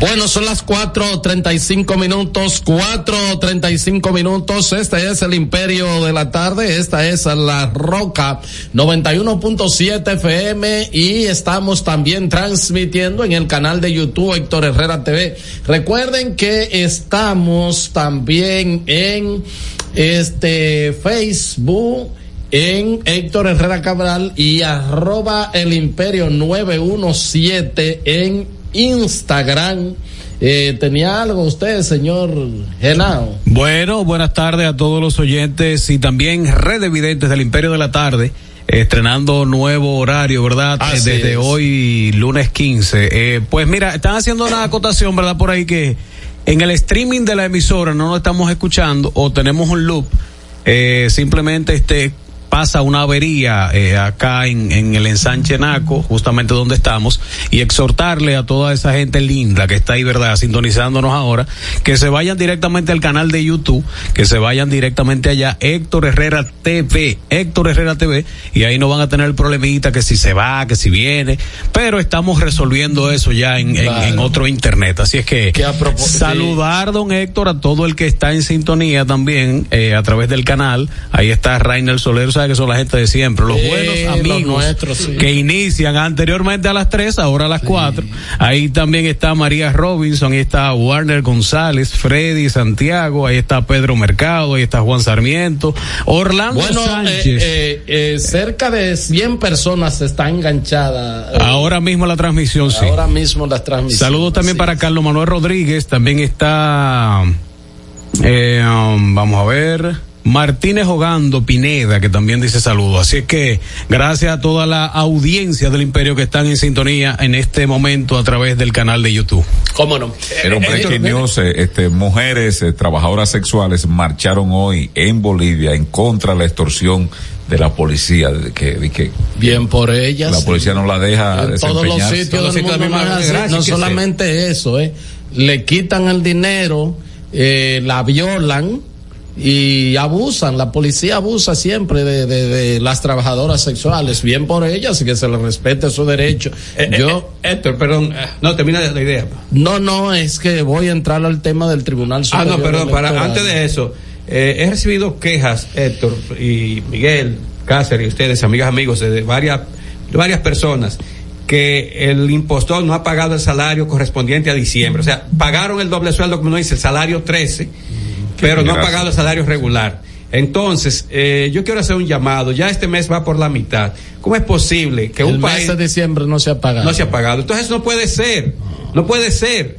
Bueno, son las 4.35 minutos, 4.35 minutos. Este es el Imperio de la Tarde. Esta es la Roca 91.7 FM y estamos también transmitiendo en el canal de YouTube Héctor Herrera TV. Recuerden que estamos también en este Facebook en Héctor Herrera Cabral y arroba el imperio 917 en Instagram. Eh, ¿Tenía algo usted, señor Genao? Bueno, buenas tardes a todos los oyentes y también Red Evidentes del Imperio de la Tarde. Estrenando nuevo horario, ¿verdad? Así Eh, Desde es. hoy, lunes 15. Eh, pues mira, están haciendo una acotación, ¿verdad? Por ahí que en el streaming de la emisora no nos estamos escuchando o tenemos un loop. Eh, simplemente este pasa una avería eh, acá en, en el ensanche Naco, justamente donde estamos, y exhortarle a toda esa gente linda que está ahí, ¿verdad?, sintonizándonos ahora, que se vayan directamente al canal de YouTube, que se vayan directamente allá, Héctor Herrera TV, Héctor Herrera TV, y ahí no van a tener el problemita que si se va, que si viene, pero estamos resolviendo eso ya en, en- Claro. en otro internet, así es que, saludar, don Héctor, a todo el que está en sintonía también, eh, a través del canal, ahí está Rainer Soler, que son la gente de siempre, los Sí, buenos los amigos nuestros, sí. que inician anteriormente a las 3, ahora a las 4. Ahí también está María Robinson, ahí está Warner González, Freddy Santiago, ahí está Pedro Mercado, ahí está Juan Sarmiento, Orlando Bueno, Sánchez. eh, eh, eh, cerca de 100 personas están enganchadas. eh, ahora mismo la transmisión, sí. ahora mismo las transmisiones. Saludos también para Carlos Manuel Rodríguez, también está, eh, um, vamos a ver, Martínez Hogando Pineda, que también dice saludos. Así es que gracias a toda la audiencia del Imperio que están en sintonía en este momento a través del canal de YouTube. ¿Cómo no? Pero Eh, breaking Héctor, news, eh, este, mujeres eh, trabajadoras sexuales marcharon hoy en Bolivia en contra de la extorsión de la policía, de que, de que Bien por ellas. la policía no la deja en todos los sitios del mundo no. No solamente eso, eh. Le quitan el dinero, eh, la violan y abusan. La policía abusa siempre de, de- de las trabajadoras sexuales. Bien por ellas y que se les respete su derecho. Yo, Héctor, perdón, eh, no, termina la idea. no, no, es que voy a entrar al tema del Tribunal Ah, Superior. no, perdón, para, antes de eso, eh, he recibido quejas, Héctor y Miguel, Cáceres y ustedes, amigas, amigos, de varias, de varias personas que el impostor no ha pagado el salario correspondiente a diciembre. O sea, pagaron el doble sueldo, como uno dice, el salario 13, pero no Gracias. pagado el salario regular. Entonces, eh, yo quiero hacer un llamado. Ya este mes va por la mitad. ¿Cómo es posible que el un mes país de diciembre no se ha pagado. no se ha pagado? Entonces no puede ser. No puede ser.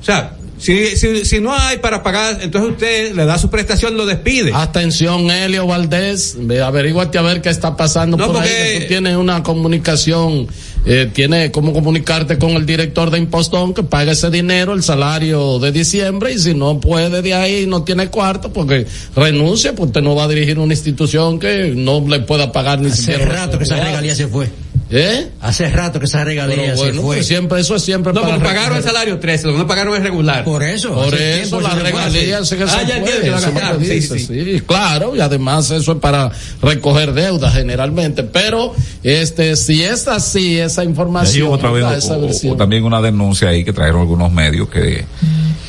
O sea, si, si, si no hay para pagar, entonces usted le da su prestación, lo despide. Atención, Helio Valdés, ve, averíguate a ver qué está pasando No, por ahí, porque- que tú tienes una comunicación, eh, tiene cómo comunicarte con el director de impostón que pague ese dinero, el salario de diciembre, y si no puede de ahí, no tiene cuarto, porque renuncia, pues usted no va a dirigir una institución que no le pueda pagar ni Hace siquiera. los rato que esa regalía se fue. ¿Eh? Hace rato que esa regalía se bueno, fue. pues siempre, eso es siempre No, para porque pagaron el salario 13, lo que no pagaron es regular. Por eso. Por eso tiempo la se fue. regalía se que Ah, se sí, dice, sí. sí, claro, y además eso es para recoger deudas generalmente, pero este si es así esa información, otra vez esa o- también una denuncia ahí que trajeron algunos medios que,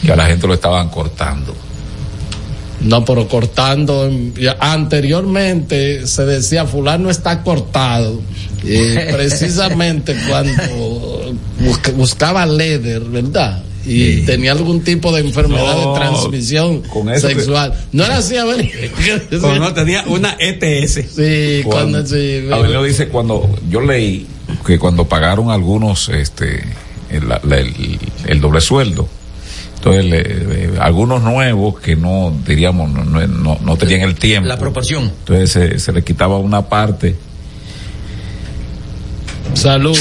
que a la gente lo estaban cortando. No, pero cortando, anteriormente se decía fulano está cortado. Eh, <laughs> precisamente cuando busca- buscaba Leder, ¿verdad? Y tenía algún tipo de enfermedad No, de transmisión con eso que- sexual. No era así, a ver. <laughs> Cuando no tenía una ETS. Sí, cuando, Cuando- sí, dice cuando yo leí que cuando pagaron algunos este el, el- el doble sueldo. Entonces, le- eh, algunos nuevos que no, diríamos, no, no, no- no tenían el tiempo. La proporción. Entonces se, se le quitaba una parte. Salud.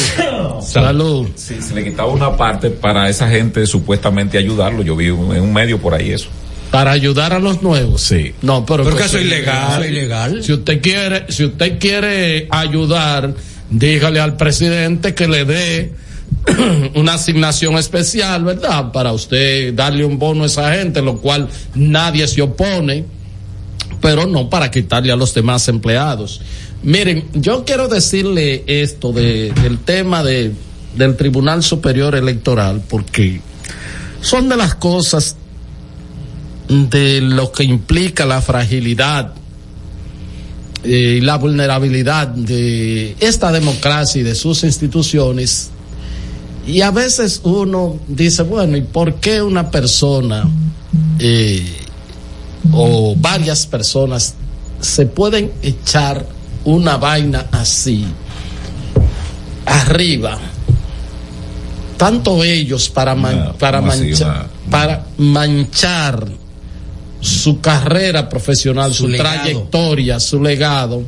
Salud. Sí, se le quitaba una parte para esa gente supuestamente ayudarlo. Yo vi un- en un medio por ahí eso. Para ayudar a los nuevos. Sí. No, pero, Pero que que eso es ilegal. Ilegal. Si usted quiere, si usted quiere ayudar, dígale al presidente que le dé <clears throat> una asignación especial, ¿verdad? Para usted darle un bono a esa gente, lo cual nadie se opone, pero no para quitarle a los demás empleados. Miren, yo quiero decirle esto de, del tema de, del Tribunal Superior Electoral, porque son de las cosas de lo que implica la fragilidad eh, y la vulnerabilidad de esta democracia y de sus instituciones. Y a veces uno dice, bueno, ¿y por qué una persona eh, o varias personas se pueden echar una vaina así arriba? Tanto ellos para, man- Una- para, mancha- Una- para manchar su carrera profesional, Su trayectoria, su legado.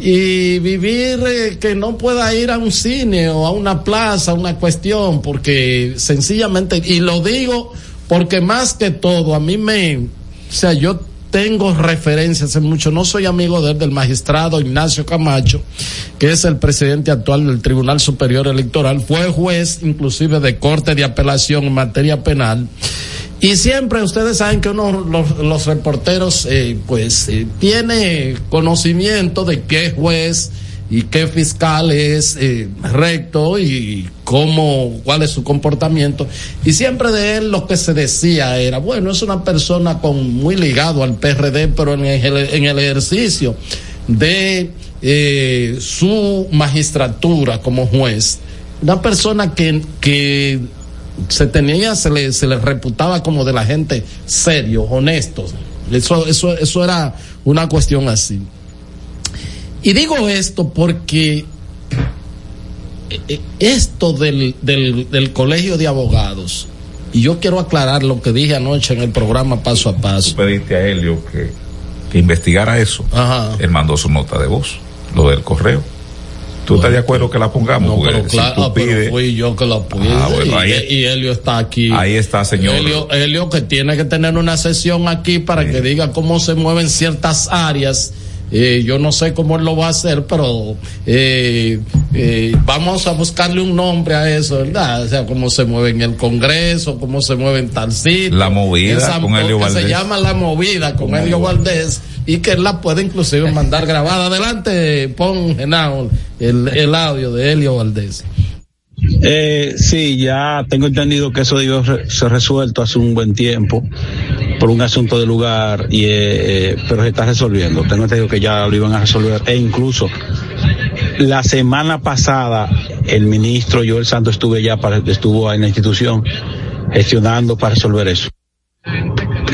Y vivir eh, que no pueda ir a un cine o a una plaza, una cuestión, porque sencillamente, y lo digo porque más que todo, a mí me, o sea, yo tengo referencias hace mucho, no soy amigo de él, del magistrado Ignacio Camacho, que es el presidente actual del Tribunal Superior Electoral, fue juez inclusive de corte de apelación en materia penal. Y siempre ustedes saben que uno, los, los reporteros, eh, pues, eh, tiene conocimiento de qué juez y qué fiscal es eh, recto y cómo, cuál es su comportamiento. Y siempre de él lo que se decía era, bueno, es una persona con muy ligado al PRD, pero en el, en el ejercicio de eh, su magistratura como juez, una persona que, que se tenía, se le, se le reputaba como de la gente serio, honesto. Eso, eso, eso era una cuestión así. Y digo esto porque eh, esto del, del, del colegio de abogados, y yo quiero aclarar lo que dije anoche en el programa paso a paso. Tú pediste a Helio que, que investigara eso. Ajá. Él mandó su nota de voz, lo del correo. ¿Tú estás de acuerdo que la pongamos? No, pero si claro, ah, pero fui yo que lo puse. Ah, bueno, y, ahí- y Helio está aquí. Ahí está, señor. Helio, Helio que tiene que tener una sesión aquí para que diga cómo se mueven ciertas áreas. Eh, yo no sé cómo él lo va a hacer, pero eh, eh, vamos a buscarle un nombre a eso, ¿verdad? O sea, cómo se mueve en el Congreso, cómo se mueve en tal sitio. La movida con Helio que Valdés. Se llama La Movida con, Helio Valdés y que él la puede inclusive mandar grabada. Adelante, pon Genao, el, el audio de Helio Valdés. Eh, sí, ya tengo entendido que eso debió re- ser resuelto hace un buen tiempo por un asunto de lugar y eh, eh, pero se está resolviendo. Tengo entendido que ya lo iban a resolver e incluso la semana pasada el ministro Joel Santos estuve ya para, estuvo en la institución gestionando para resolver eso.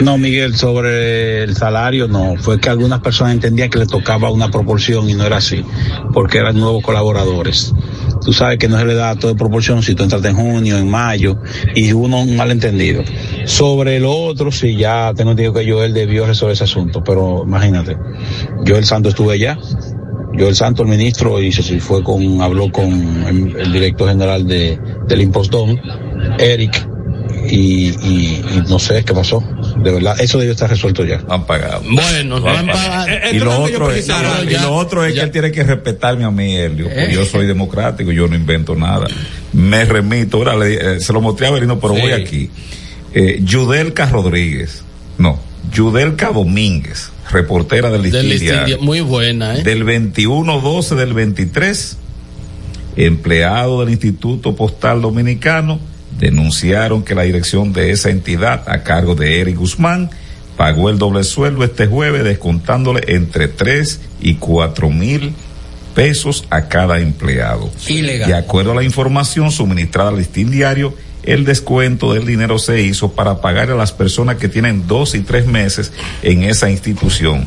No, Miguel, sobre el salario no. Fue que algunas personas entendían que le tocaba una proporción y no era así, porque eran nuevos colaboradores. Tú sabes que no se le da todo de proporción si tú entras en junio, en mayo, y uno un malentendido. Sobre lo otro, sí, ya tengo entendido que Joel debió resolver ese asunto, pero imagínate, Joel Santos estuve allá. Joel Santos, el ministro, y se fue con, habló con el, el director general de, del Impostón, Eric, y, y, y no sé qué pasó. De verdad, eso debió estar resuelto ya. Han pagado. Bueno, no han pagado. y lo otro es, y lo otro es que él tiene que respetarme a mí, Helio. porque Yo soy democrático, yo no invento nada. Me remito, ahora le- eh, se lo mostré a Berino, pero Sí. voy aquí. Eh, Yudelka Rodríguez, no, Yudelka Domínguez, reportera del Del Diario. Diario. Muy buena, ¿eh? Del 21-12 del 23, empleado del Instituto Postal Dominicano denunciaron que la dirección de esa entidad a cargo de Eric Guzmán pagó el doble sueldo este jueves descontándole entre 3 y 4 mil pesos a cada empleado. Ilegal. De acuerdo a la información suministrada al listín diario, el descuento del dinero se hizo para pagar a las personas que tienen dos y tres meses en esa institución.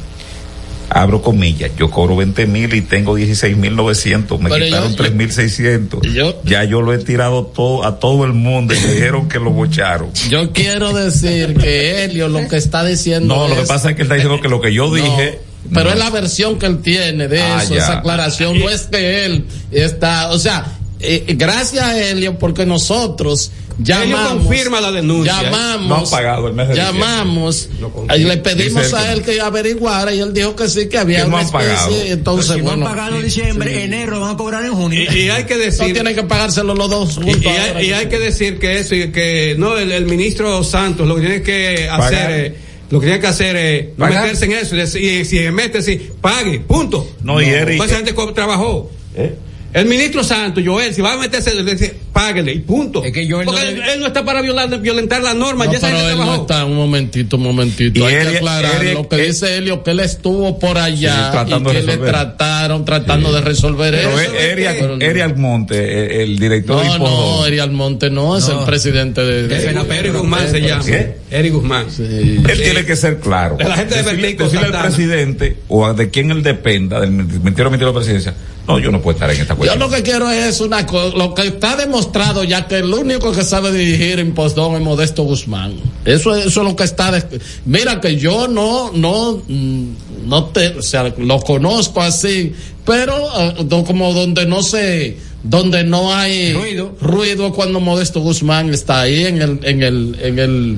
Abro comillas, yo cobro 20 mil y tengo 16 mil 900, me Pero quitaron yo- 3 mil 600. ya yo lo he tirado todo, a todo el mundo y me dijeron que lo bocharon. Yo quiero decir que Helio lo que está diciendo No, lo que es- pasa es que él está diciendo que lo que yo No, dije. Pero no. es la versión que él tiene de Ah, eso, ya. esa aclaración. No es que él está, o sea, eh, gracias a Helio, porque nosotros llamamos. confirma la denuncia, ¿eh? Llamamos. No han pagado el mes de llamamos. y le pedimos Dice a él que averiguara y él dijo que sí, que había Que no una han especie. pagado. Entonces, si no han bueno. pagado diciembre, enero lo van a cobrar en junio. Y, y hay que decir. No tienen que pagárselo los dos Y, y hay, y hay que decir que eso, y que no, el, el ministro Santos lo que tiene que Pagar. hacer, eh, lo que tiene que hacer es no Pagar. meterse en eso y, decir- y si se mete, sí, pague, punto. No, y Eric- esa gente co- trabajó. ¿Eh? El ministro Santos, Joel, si va a meterse, dice, páguele y punto. Es que Joel Porque no él, debe- él no está para violar, violentar las normas, No, ya pero él no está, un momentito, un momentito. Y Hay que aclarar lo que dice Helio, que él estuvo por allá Sí, y de que le trataron, tratando de resolver Pero eso. es Eri, Pero. Eri Almonte, eh, el director de No, Hipodrome. no, Eri Almonte no, es el presidente de... de- Eric Guzmán se llama. ¿Qué? Eric Guzmán. Él tiene que ser claro. De la gente de Decirle, al presidente o a de quien él dependa, del ministerio de la presidencia, no, yo no puedo estar en esta Yo cuestión. lo que quiero es una cosa, lo que está demostrado ya que el único que sabe dirigir impostón es Modesto Guzmán. Eso, es- eso es lo que está. de- mira que yo no, no, mm, no te, o sea, lo conozco así, pero do- como donde no se, donde no hay Ruido. ruido cuando Modesto Guzmán está ahí en el, en el, en el,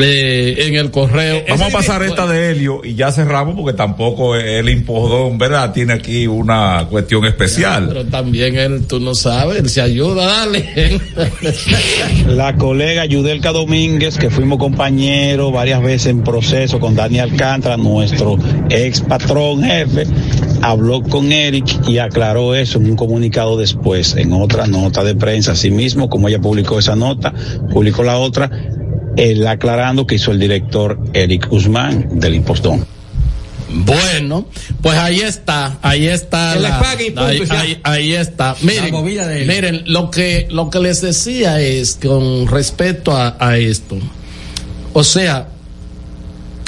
eh, en el correo. Vamos a pasar esta de Helio y ya cerramos porque tampoco el impodón, ¿verdad? Tiene aquí una cuestión especial. Pero también él, tú no sabes, él se ayuda, dale. <laughs> La colega Yudelka Domínguez, que fuimos compañeros varias veces en proceso con Dani Alcántara, nuestro ex patrón jefe, habló con Eric y aclaró eso en un comunicado después, en otra nota de prensa. Asimismo, como ella publicó esa nota, publicó la otra, él aclarando que hizo el director Eric Guzmán del Impostón. Bueno, pues ahí está, ahí está. Que le la- pague y punto, ahí, está. Miren, movida de él. miren, lo que, lo que les decía es con respecto a, a esto. O sea,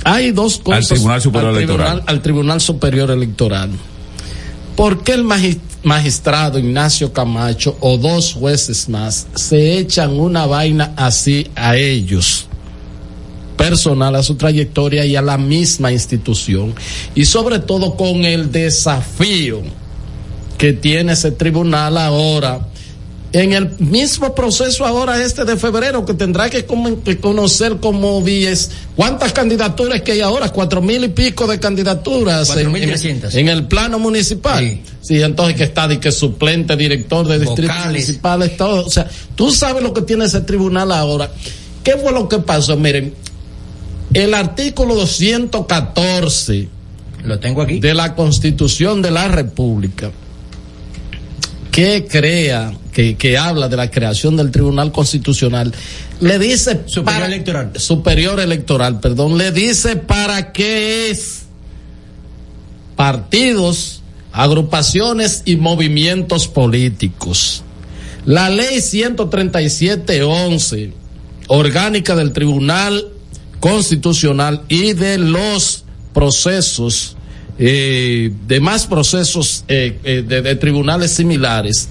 hay dos cosas. Tribunal Superior al Electoral. Tribunal- al Tribunal Superior Electoral. ¿Por qué el magi- magistrado Ignacio Camacho o dos jueces más se echan una vaina así a ellos? personal a su trayectoria y a la misma institución y sobre todo con el desafío que tiene ese tribunal ahora en el mismo proceso ahora este de febrero que tendrá que, conocer como 10 cuántas candidaturas que hay ahora cuatro mil y pico de candidaturas en, en- 4.300. en el plano municipal sí. entonces que está de que suplente director de distritos Vocales. municipales todo o sea tú sabes lo que tiene ese tribunal ahora qué fue lo que pasó miren el artículo 214 Lo tengo aquí. de la Constitución de la República que crea, que, que habla de la creación del Tribunal Constitucional, le dice Superior Electoral. Superior Electoral, perdón, le dice para qué es partidos, agrupaciones y movimientos políticos. La ley 137.11, orgánica del Tribunal Constitucional y de los procesos, eh, demás procesos eh, eh, de, tribunales similares,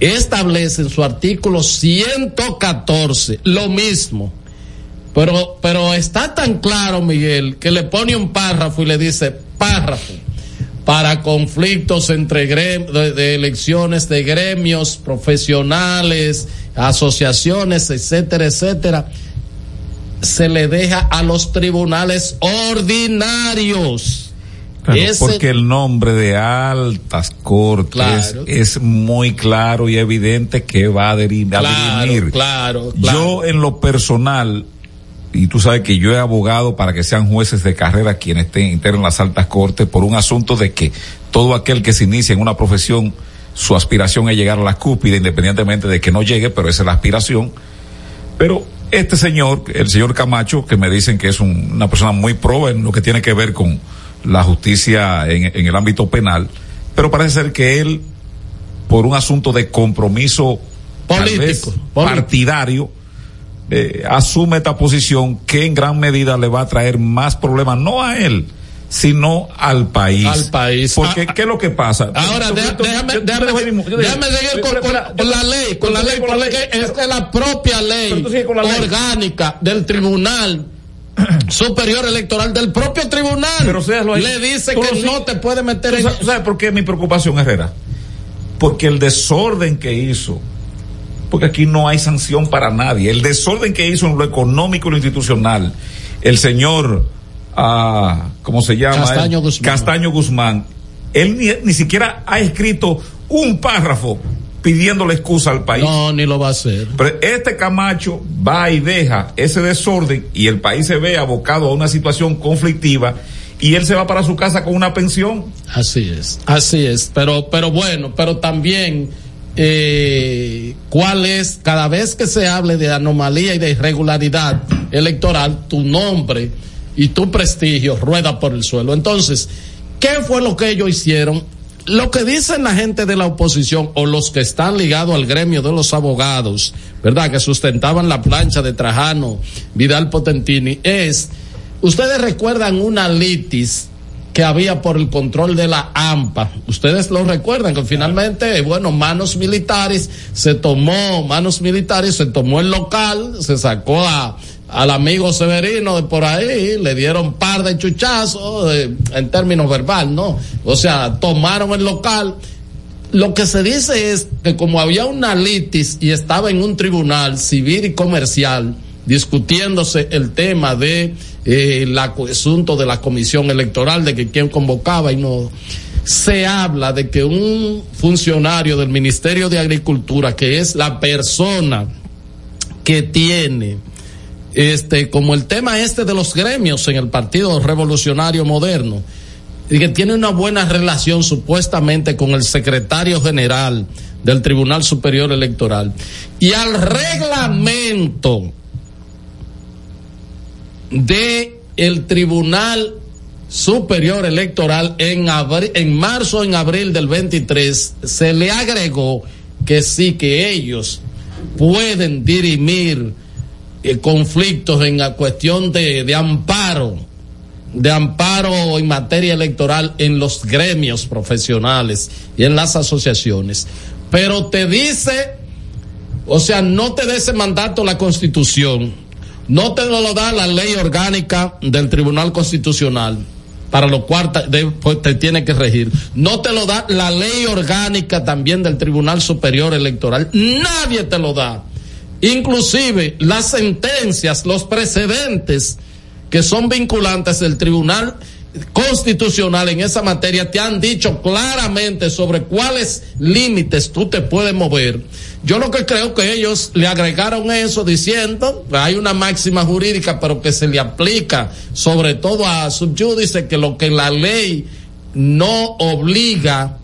establece en su artículo 114 lo mismo. Pero, pero está tan claro, Miguel, que le pone un párrafo y le dice párrafo para conflictos entre de elecciones de gremios profesionales, asociaciones, etcétera, etcétera, se le deja a los tribunales ordinarios. Claro, Ese- porque el nombre de altas cortes Claro. es muy claro y evidente que va a, deri- a Claro, claro. Yo en lo personal, y tú sabes que yo he abogado para que sean jueces de carrera quienes estén integren las altas cortes por un asunto de que todo aquel que se inicia en una profesión, su aspiración es llegar a la cúpida, independientemente de que no llegue, pero esa es la aspiración. Pero este señor, el señor Camacho, que me dicen que es un- una persona muy pro en lo que tiene que ver con la justicia en, en el ámbito penal, pero parece ser que él, por un asunto de compromiso tal Político, vez partidario, eh, asume esta posición que en gran medida le va a traer más problemas, no a él, sino al país. Al país. Porque, ¿qué es lo que pasa? Ahora, deja- yo- déjame, yo- déjame, yo- yo- déjame seguir con, con- con la ley, con la ley, porque es la propia ley orgánica del tribunal <clears throat> superior electoral, del propio tribunal, Pero séalo ahí. le dice que no te puede meter ¿Tú en sabes, sabes por qué mi preocupación, Herrera? Porque el desorden que hizo, porque aquí no hay sanción para nadie, el desorden que hizo en lo económico y lo institucional, el señor, ah, ¿cómo se llama? Castaño él? Guzmán. Castaño Guzmán, él ni, ni siquiera ha escrito un párrafo pidiéndole excusa al país. No, ni lo va a hacer. Pero este Camacho va y deja ese desorden y el país se ve abocado a una situación conflictiva y él se va para su casa con una pensión. Así es, así es. Pero, pero bueno, pero también, eh, ¿cuál es, cada vez que se hable de anomalía y de irregularidad electoral, tu nombre y tu prestigio rueda por el suelo? Entonces, ¿qué fue lo que ellos hicieron? Lo que dicen la gente de la oposición o los que están ligados al gremio de los abogados, ¿verdad? Que sustentaban la plancha de Trajano, Vidal Potentini, es, ustedes recuerdan una litis que había por el control de la AMPA. Ustedes lo recuerdan que finalmente, bueno, manos militares se tomó, manos militares se tomó el local, se sacó a, al amigo Severino de por ahí, le dieron par de chuchazos en términos verbal, ¿no? O sea, tomaron el local. Lo que se dice es que como había una litis y estaba en un tribunal civil y comercial discutiéndose el tema de eh, asunto de la comisión electoral, de que quién convocaba y no se habla de que un funcionario del Ministerio de Agricultura, que es la persona que tiene este como el tema este de los gremios en el Partido Revolucionario Moderno y que tiene una buena relación supuestamente con el secretario general del Tribunal Superior Electoral. Y al reglamento de Tribunal Superior Electoral en en marzo en abril del 23 se le agregó que sí que ellos pueden dirimir eh, conflictos en la cuestión de, de amparo, de amparo en materia electoral en los gremios profesionales y en las asociaciones. Pero te dice, o sea, no te da ese mandato la constitución, no te lo da la ley orgánica del Tribunal Constitucional, para lo cual te, pues, te tiene que regir. No te lo da la ley orgánica también del Tribunal Superior Electoral. Nadie te lo da. Inclusive las sentencias, los precedentes que son vinculantes del Tribunal Constitucional en esa materia te han dicho claramente sobre cuáles límites tú te puedes mover. Yo lo que creo que ellos le agregaron eso diciendo, hay una máxima jurídica, pero que se le aplica sobre todo a subyúdice, que lo que la ley no obliga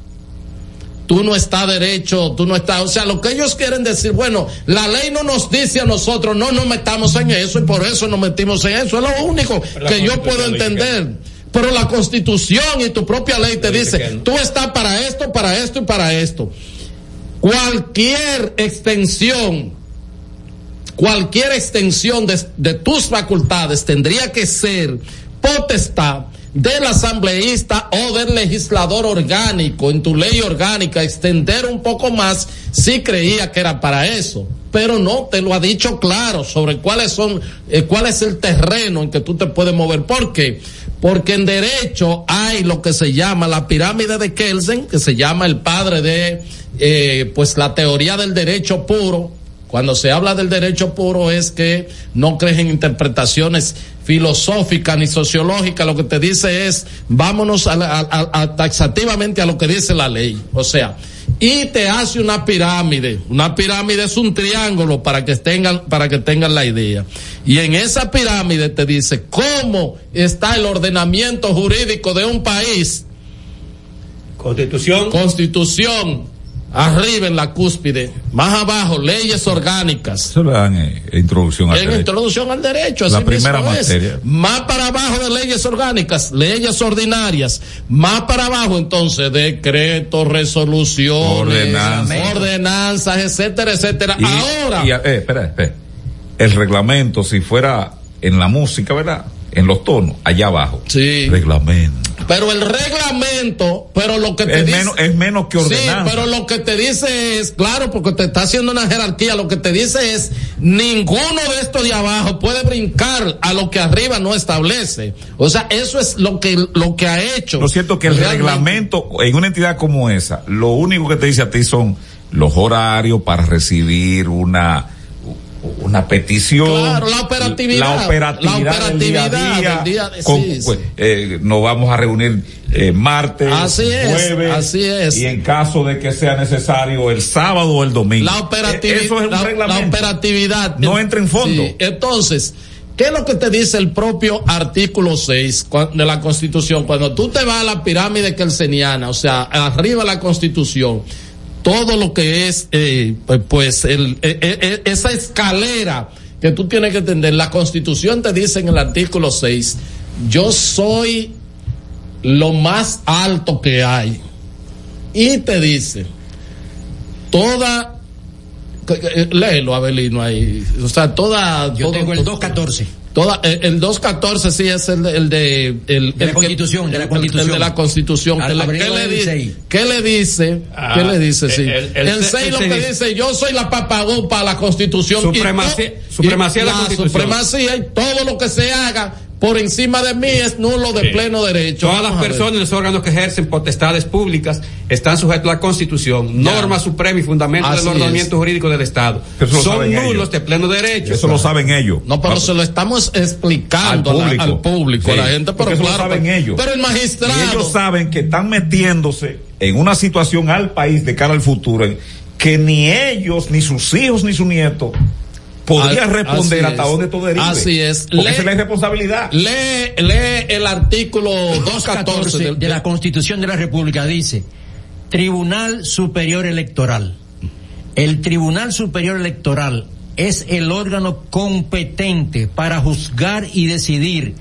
tú no estás derecho, tú no estás, o sea, lo que ellos quieren decir, bueno, la ley no nos dice a nosotros, no nos metamos en eso y por eso nos metimos en eso, es lo único que yo puedo entender. Pero la constitución y tu propia ley te dice, tú estás para esto, para esto y para esto. Cualquier extensión, cualquier extensión de, de tus facultades tendría que ser potestad del asambleísta o del legislador orgánico en tu ley orgánica extender un poco más si creía que era para eso pero no te lo ha dicho claro sobre cuáles son eh, cuál es el terreno en que tú te puedes mover ¿por qué? porque en derecho hay lo que se llama la pirámide de Kelsen que se llama el padre de eh, pues la teoría del derecho puro cuando se habla del derecho puro es que no crees en interpretaciones filosóficas ni sociológicas, lo que te dice es vámonos a, a- a- taxativamente a lo que dice la ley. O sea, y te hace una pirámide. Una pirámide es un triángulo para que tengan, para que tengan la idea. Y en esa pirámide te dice cómo está el ordenamiento jurídico de un país. Constitución. Constitución. Arriba en la cúspide. Más abajo, leyes orgánicas. Eso le dan eh, introducción al En derecho. introducción al derecho, así La primera mismo es. materia. Más para abajo de leyes orgánicas, leyes ordinarias. Más para abajo, entonces, decretos, resoluciones, Ordenanzas. ordenanzas, etcétera, etcétera. Y- Ahora, y, eh, espera, espera. El reglamento, si fuera en la música, ¿verdad? en los tonos, allá abajo. Sí. Reglamento. Pero el reglamento, pero lo que te Es dice. menos, es menos que Sí, ordenanza. pero lo que te dice es, claro, porque te está haciendo una jerarquía, lo que te dice es, ninguno de estos de abajo puede brincar a lo que arriba no establece. O sea, eso es lo que, lo que ha hecho. Lo cierto que el Realmente. reglamento en una entidad como esa, lo único que te dice a ti son los horarios para recibir una una petición. Claro, la operatividad. La operatividad, La operatividad del día a día, del día- con- sí, pues, eh, nos vamos a reunir eh, martes, Así es, jueves, así es. y en caso de que sea necesario el sábado o el domingo. La operatividad. Eh, Eso es un la, reglamento. la operatividad. No entra en fondo. Sí, Entonces, ¿qué es lo que te dice el propio artículo 6 cua- de la Constitución? Cuando tú te vas a la pirámide kelseniana, o sea, arriba de la Constitución, todo lo que es, eh, pues, pues, el, eh, eh, esa escalera que tú tienes que entender, la Constitución te dice en el artículo 6, yo soy lo más alto que hay. Y te dice, toda eh, léelo Abelino ahí o sea toda Yo tengo el to- 214. Toda eh, el 214 sí es el, de- el de el, De la Constitución, de la el- Constitución. el de la Constitución Al- ¿Qué le- abrigo ¿qué, le del di- qué le dice Ah, qué le dice sí el- el, el- el 6 el lo que seis. dice yo soy la papagopa la Constitución y Supremacía- to- supremacía y de la Constitución. supremacía y todo lo que se haga por encima de mí es nulo de Sí. pleno derecho Todas las Vamos personas y los órganos que ejercen potestades públicas están sujetos a la Constitución, Ya. norma suprema y fundamento Así del ordenamiento jurídico del Estado. Son nulos ellos. de pleno derecho. Eso lo saben ellos. No, pero se lo estamos explicando Al a la- público. al público, a la Sí, gente, pero eso lo saben pero- ellos. Pero el magistrado. Y ellos saben que están metiéndose en una situación al país de cara al futuro que ni ellos, ni sus hijos, ni sus nietos podrían Así responder hasta es. dónde todo derive. Así es. Porque Le- esa es la responsabilidad. Lee, lee el artículo <laughs> 214 214 del- de la Constitución de la República dice Tribunal Superior Electoral. El Tribunal Superior Electoral es el órgano competente para juzgar y decidir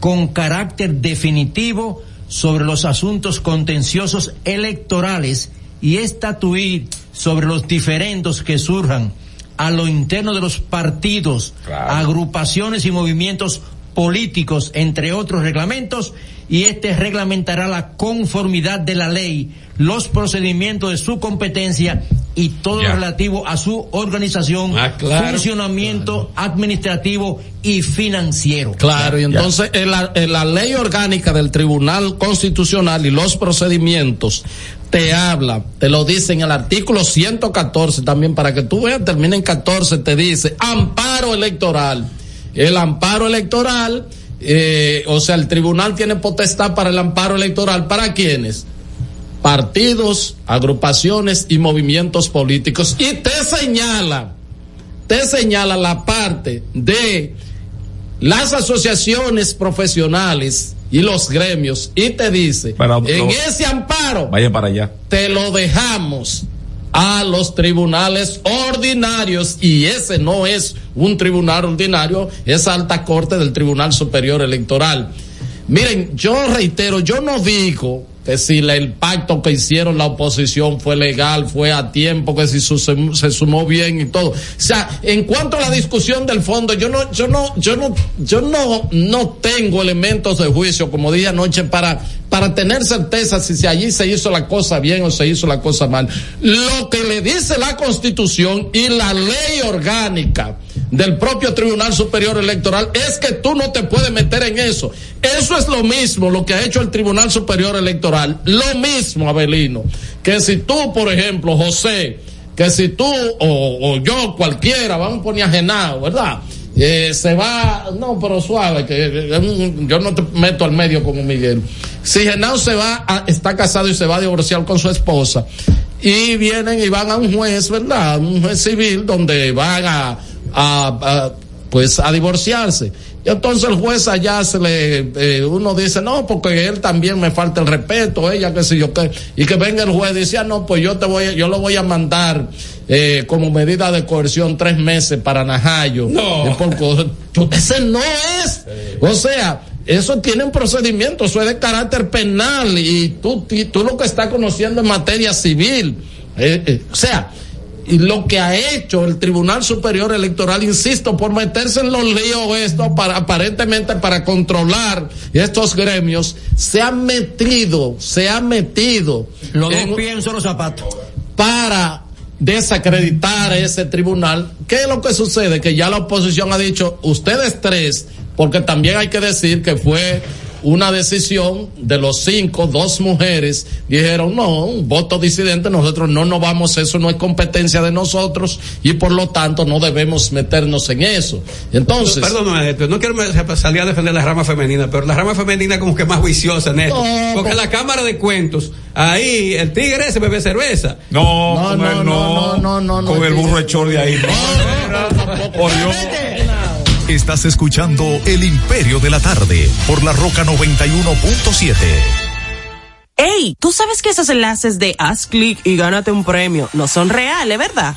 con carácter definitivo sobre los asuntos contenciosos electorales y estatuir sobre los diferendos que surjan a lo interno de los partidos, agrupaciones y movimientos políticos, entre otros reglamentos, y este reglamentará la conformidad de la ley, los procedimientos de su competencia y todo Ya. lo relativo a su organización, Ah, claro. funcionamiento administrativo y financiero. Claro, y entonces en la, en la ley orgánica del Tribunal Constitucional y los procedimientos te habla, te lo dice en el artículo 114 también, para que tú veas, termina en 14, te dice amparo electoral. El amparo electoral, eh, o sea, el tribunal tiene potestad para el amparo electoral. ¿Para quiénes? Partidos, agrupaciones y movimientos políticos. Y te señala, te señala la parte de las asociaciones profesionales y los gremios y te dice, en ese amparo Vayan para allá. te lo dejamos a los tribunales ordinarios y ese no es un tribunal ordinario, es alta corte del Tribunal Superior Electoral. Miren, yo reitero, yo no digo que si el pacto que hicieron la oposición fue legal, fue a tiempo, que si se sumó bien y todo. O sea, en cuanto a la discusión del fondo, yo no, yo no, yo no, yo no, no tengo elementos de juicio, como dije anoche, para, para tener certeza si, si allí se hizo la cosa bien o se hizo la cosa mal. Lo que le dice la Constitución y la ley orgánica del propio Tribunal Superior Electoral es que tú no te puedes meter en eso. Eso es lo mismo lo que ha hecho el Tribunal Superior Electoral. Lo mismo, Abelino, que si tú, por ejemplo, José, que si tú o, yo, cualquiera, vamos a poner a Genao, ¿verdad? Eh, se va, no, pero suave, que mm, yo no te meto al medio como Miguel. Si Genao se va, a- está casado y se va a divorciar con su esposa, y vienen y van a un juez, ¿verdad? Un juez civil donde van a, a- a, pues a divorciarse. Y entonces el juez allá se le, eh, uno dice, no, porque él también me falta el respeto, ella, qué sé yo qué. Y que venga el juez y dice, ah, no, pues yo te voy, yo lo voy a mandar, eh, como medida de coerción tres meses para Najayo. No. Por co- ese no es. O sea, eso tiene un procedimiento, eso es de carácter penal y tú, y tú lo que estás conociendo en materia civil. Eh, eh, o sea, y lo que ha hecho el Tribunal Superior Electoral, insisto, por meterse en los líos esto para aparentemente para controlar estos gremios, se ha metido, se ha metido Los dos pies en solo zapatos. para desacreditar ese tribunal. ¿Qué es lo que sucede? Que ya la oposición ha dicho, ustedes tres, porque también hay que decir que fue una decisión de los cinco, dos mujeres, dijeron, no, un voto disidente, nosotros no nos vamos, eso no es competencia de nosotros y por lo tanto no debemos meternos en eso. Entonces... Héctor, no quiero salir a defender la rama femenina, pero la rama femenina como que más juiciosa en esto. No, Porque pero- la Cámara de Cuentos, ahí el tigre ese bebe cerveza. No, No, no, el no, no, no, no, no, con el no, burro de ahí. no. Por Dios. Estás escuchando El Imperio de la Tarde por la Roca 91.7. Ey, ¿tú sabes que esos enlaces de haz clic y gánate un premio no son reales, verdad?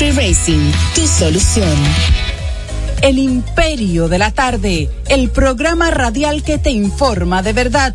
Racing, tu solución. El Imperio de la Tarde, el programa radial que te informa de verdad.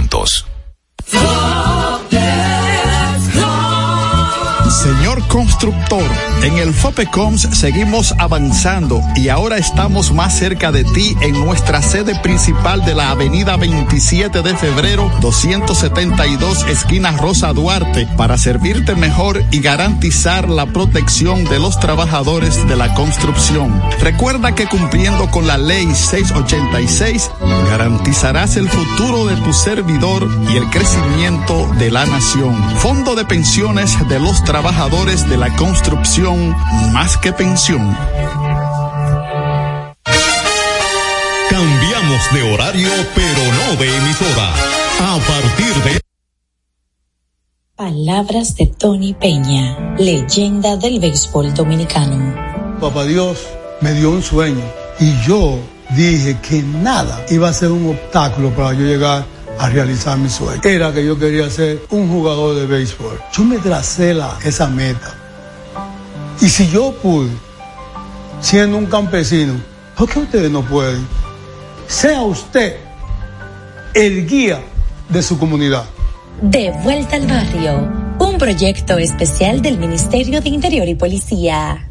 Señor constructor, en el FOPECOMS seguimos avanzando y ahora estamos más cerca de ti en nuestra sede principal de la avenida 27 de febrero 272 esquina Rosa Duarte para servirte mejor y garantizar la protección de los trabajadores de la construcción. Recuerda que cumpliendo con la ley 686 garantizarás el futuro de tu servidor y el crecimiento de la nación. Fondo de pensiones de los trabajadores de la construcción más que pensión. Cambiamos de horario, pero no de emisora. A partir de Palabras de Tony Peña, leyenda del béisbol dominicano. Papá Dios me dio un sueño y yo dije que nada iba a ser un obstáculo para yo llegar a realizar mi sueño. Era que yo quería ser un jugador de béisbol. Yo me tracé la, esa meta. Y si yo pude, siendo un campesino, ¿por qué ustedes no pueden? Sea usted el guía de su comunidad. De vuelta al barrio, un proyecto especial del Ministerio de Interior y Policía.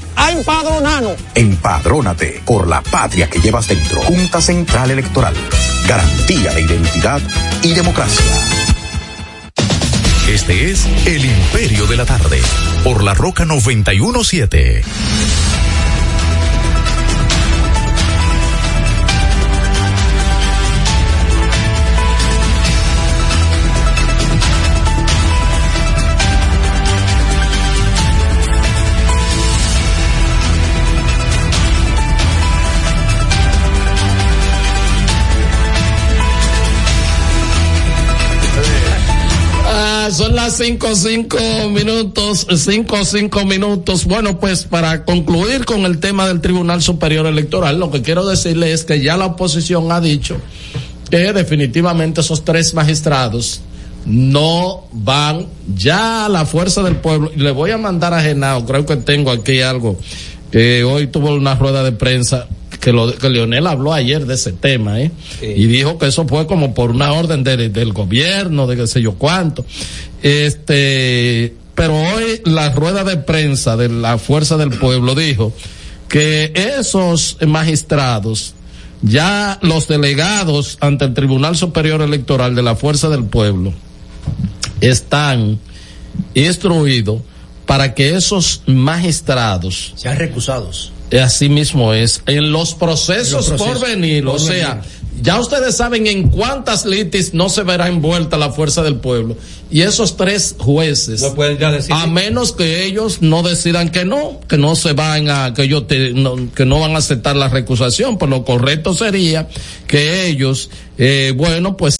a empadronarnos. Empadrónate por la patria que llevas dentro. Junta Central Electoral. Garantía de identidad y democracia. Este es El Imperio de la Tarde, por la Roca 917. Son las cinco, cinco minutos, cinco, cinco minutos. Bueno, pues para concluir con el tema del Tribunal Superior Electoral, lo que quiero decirle es que ya la oposición ha dicho que definitivamente esos tres magistrados no van ya a la fuerza del pueblo. Le voy a mandar a Genao, creo que tengo aquí algo, que hoy tuvo una rueda de prensa que, lo, que Leonel habló ayer de ese tema, ¿eh? Y dijo que eso fue como por una orden de- del gobierno, de qué sé yo cuánto. Este, pero hoy la rueda de prensa de la Fuerza del Pueblo dijo que esos magistrados, ya los delegados ante el Tribunal Superior Electoral de la Fuerza del Pueblo, están instruidos para que esos magistrados Sean recusados. Así mismo es. En los procesos, En los procesos por venir, por o sea, ya ustedes saben en cuántas litis no se verá envuelta la fuerza del pueblo. Y esos tres jueces, a menos que ellos no decidan que no, que no se van a, que ellos te- no, que no van a aceptar la recusación, pues lo correcto sería que ellos, eh, bueno, pues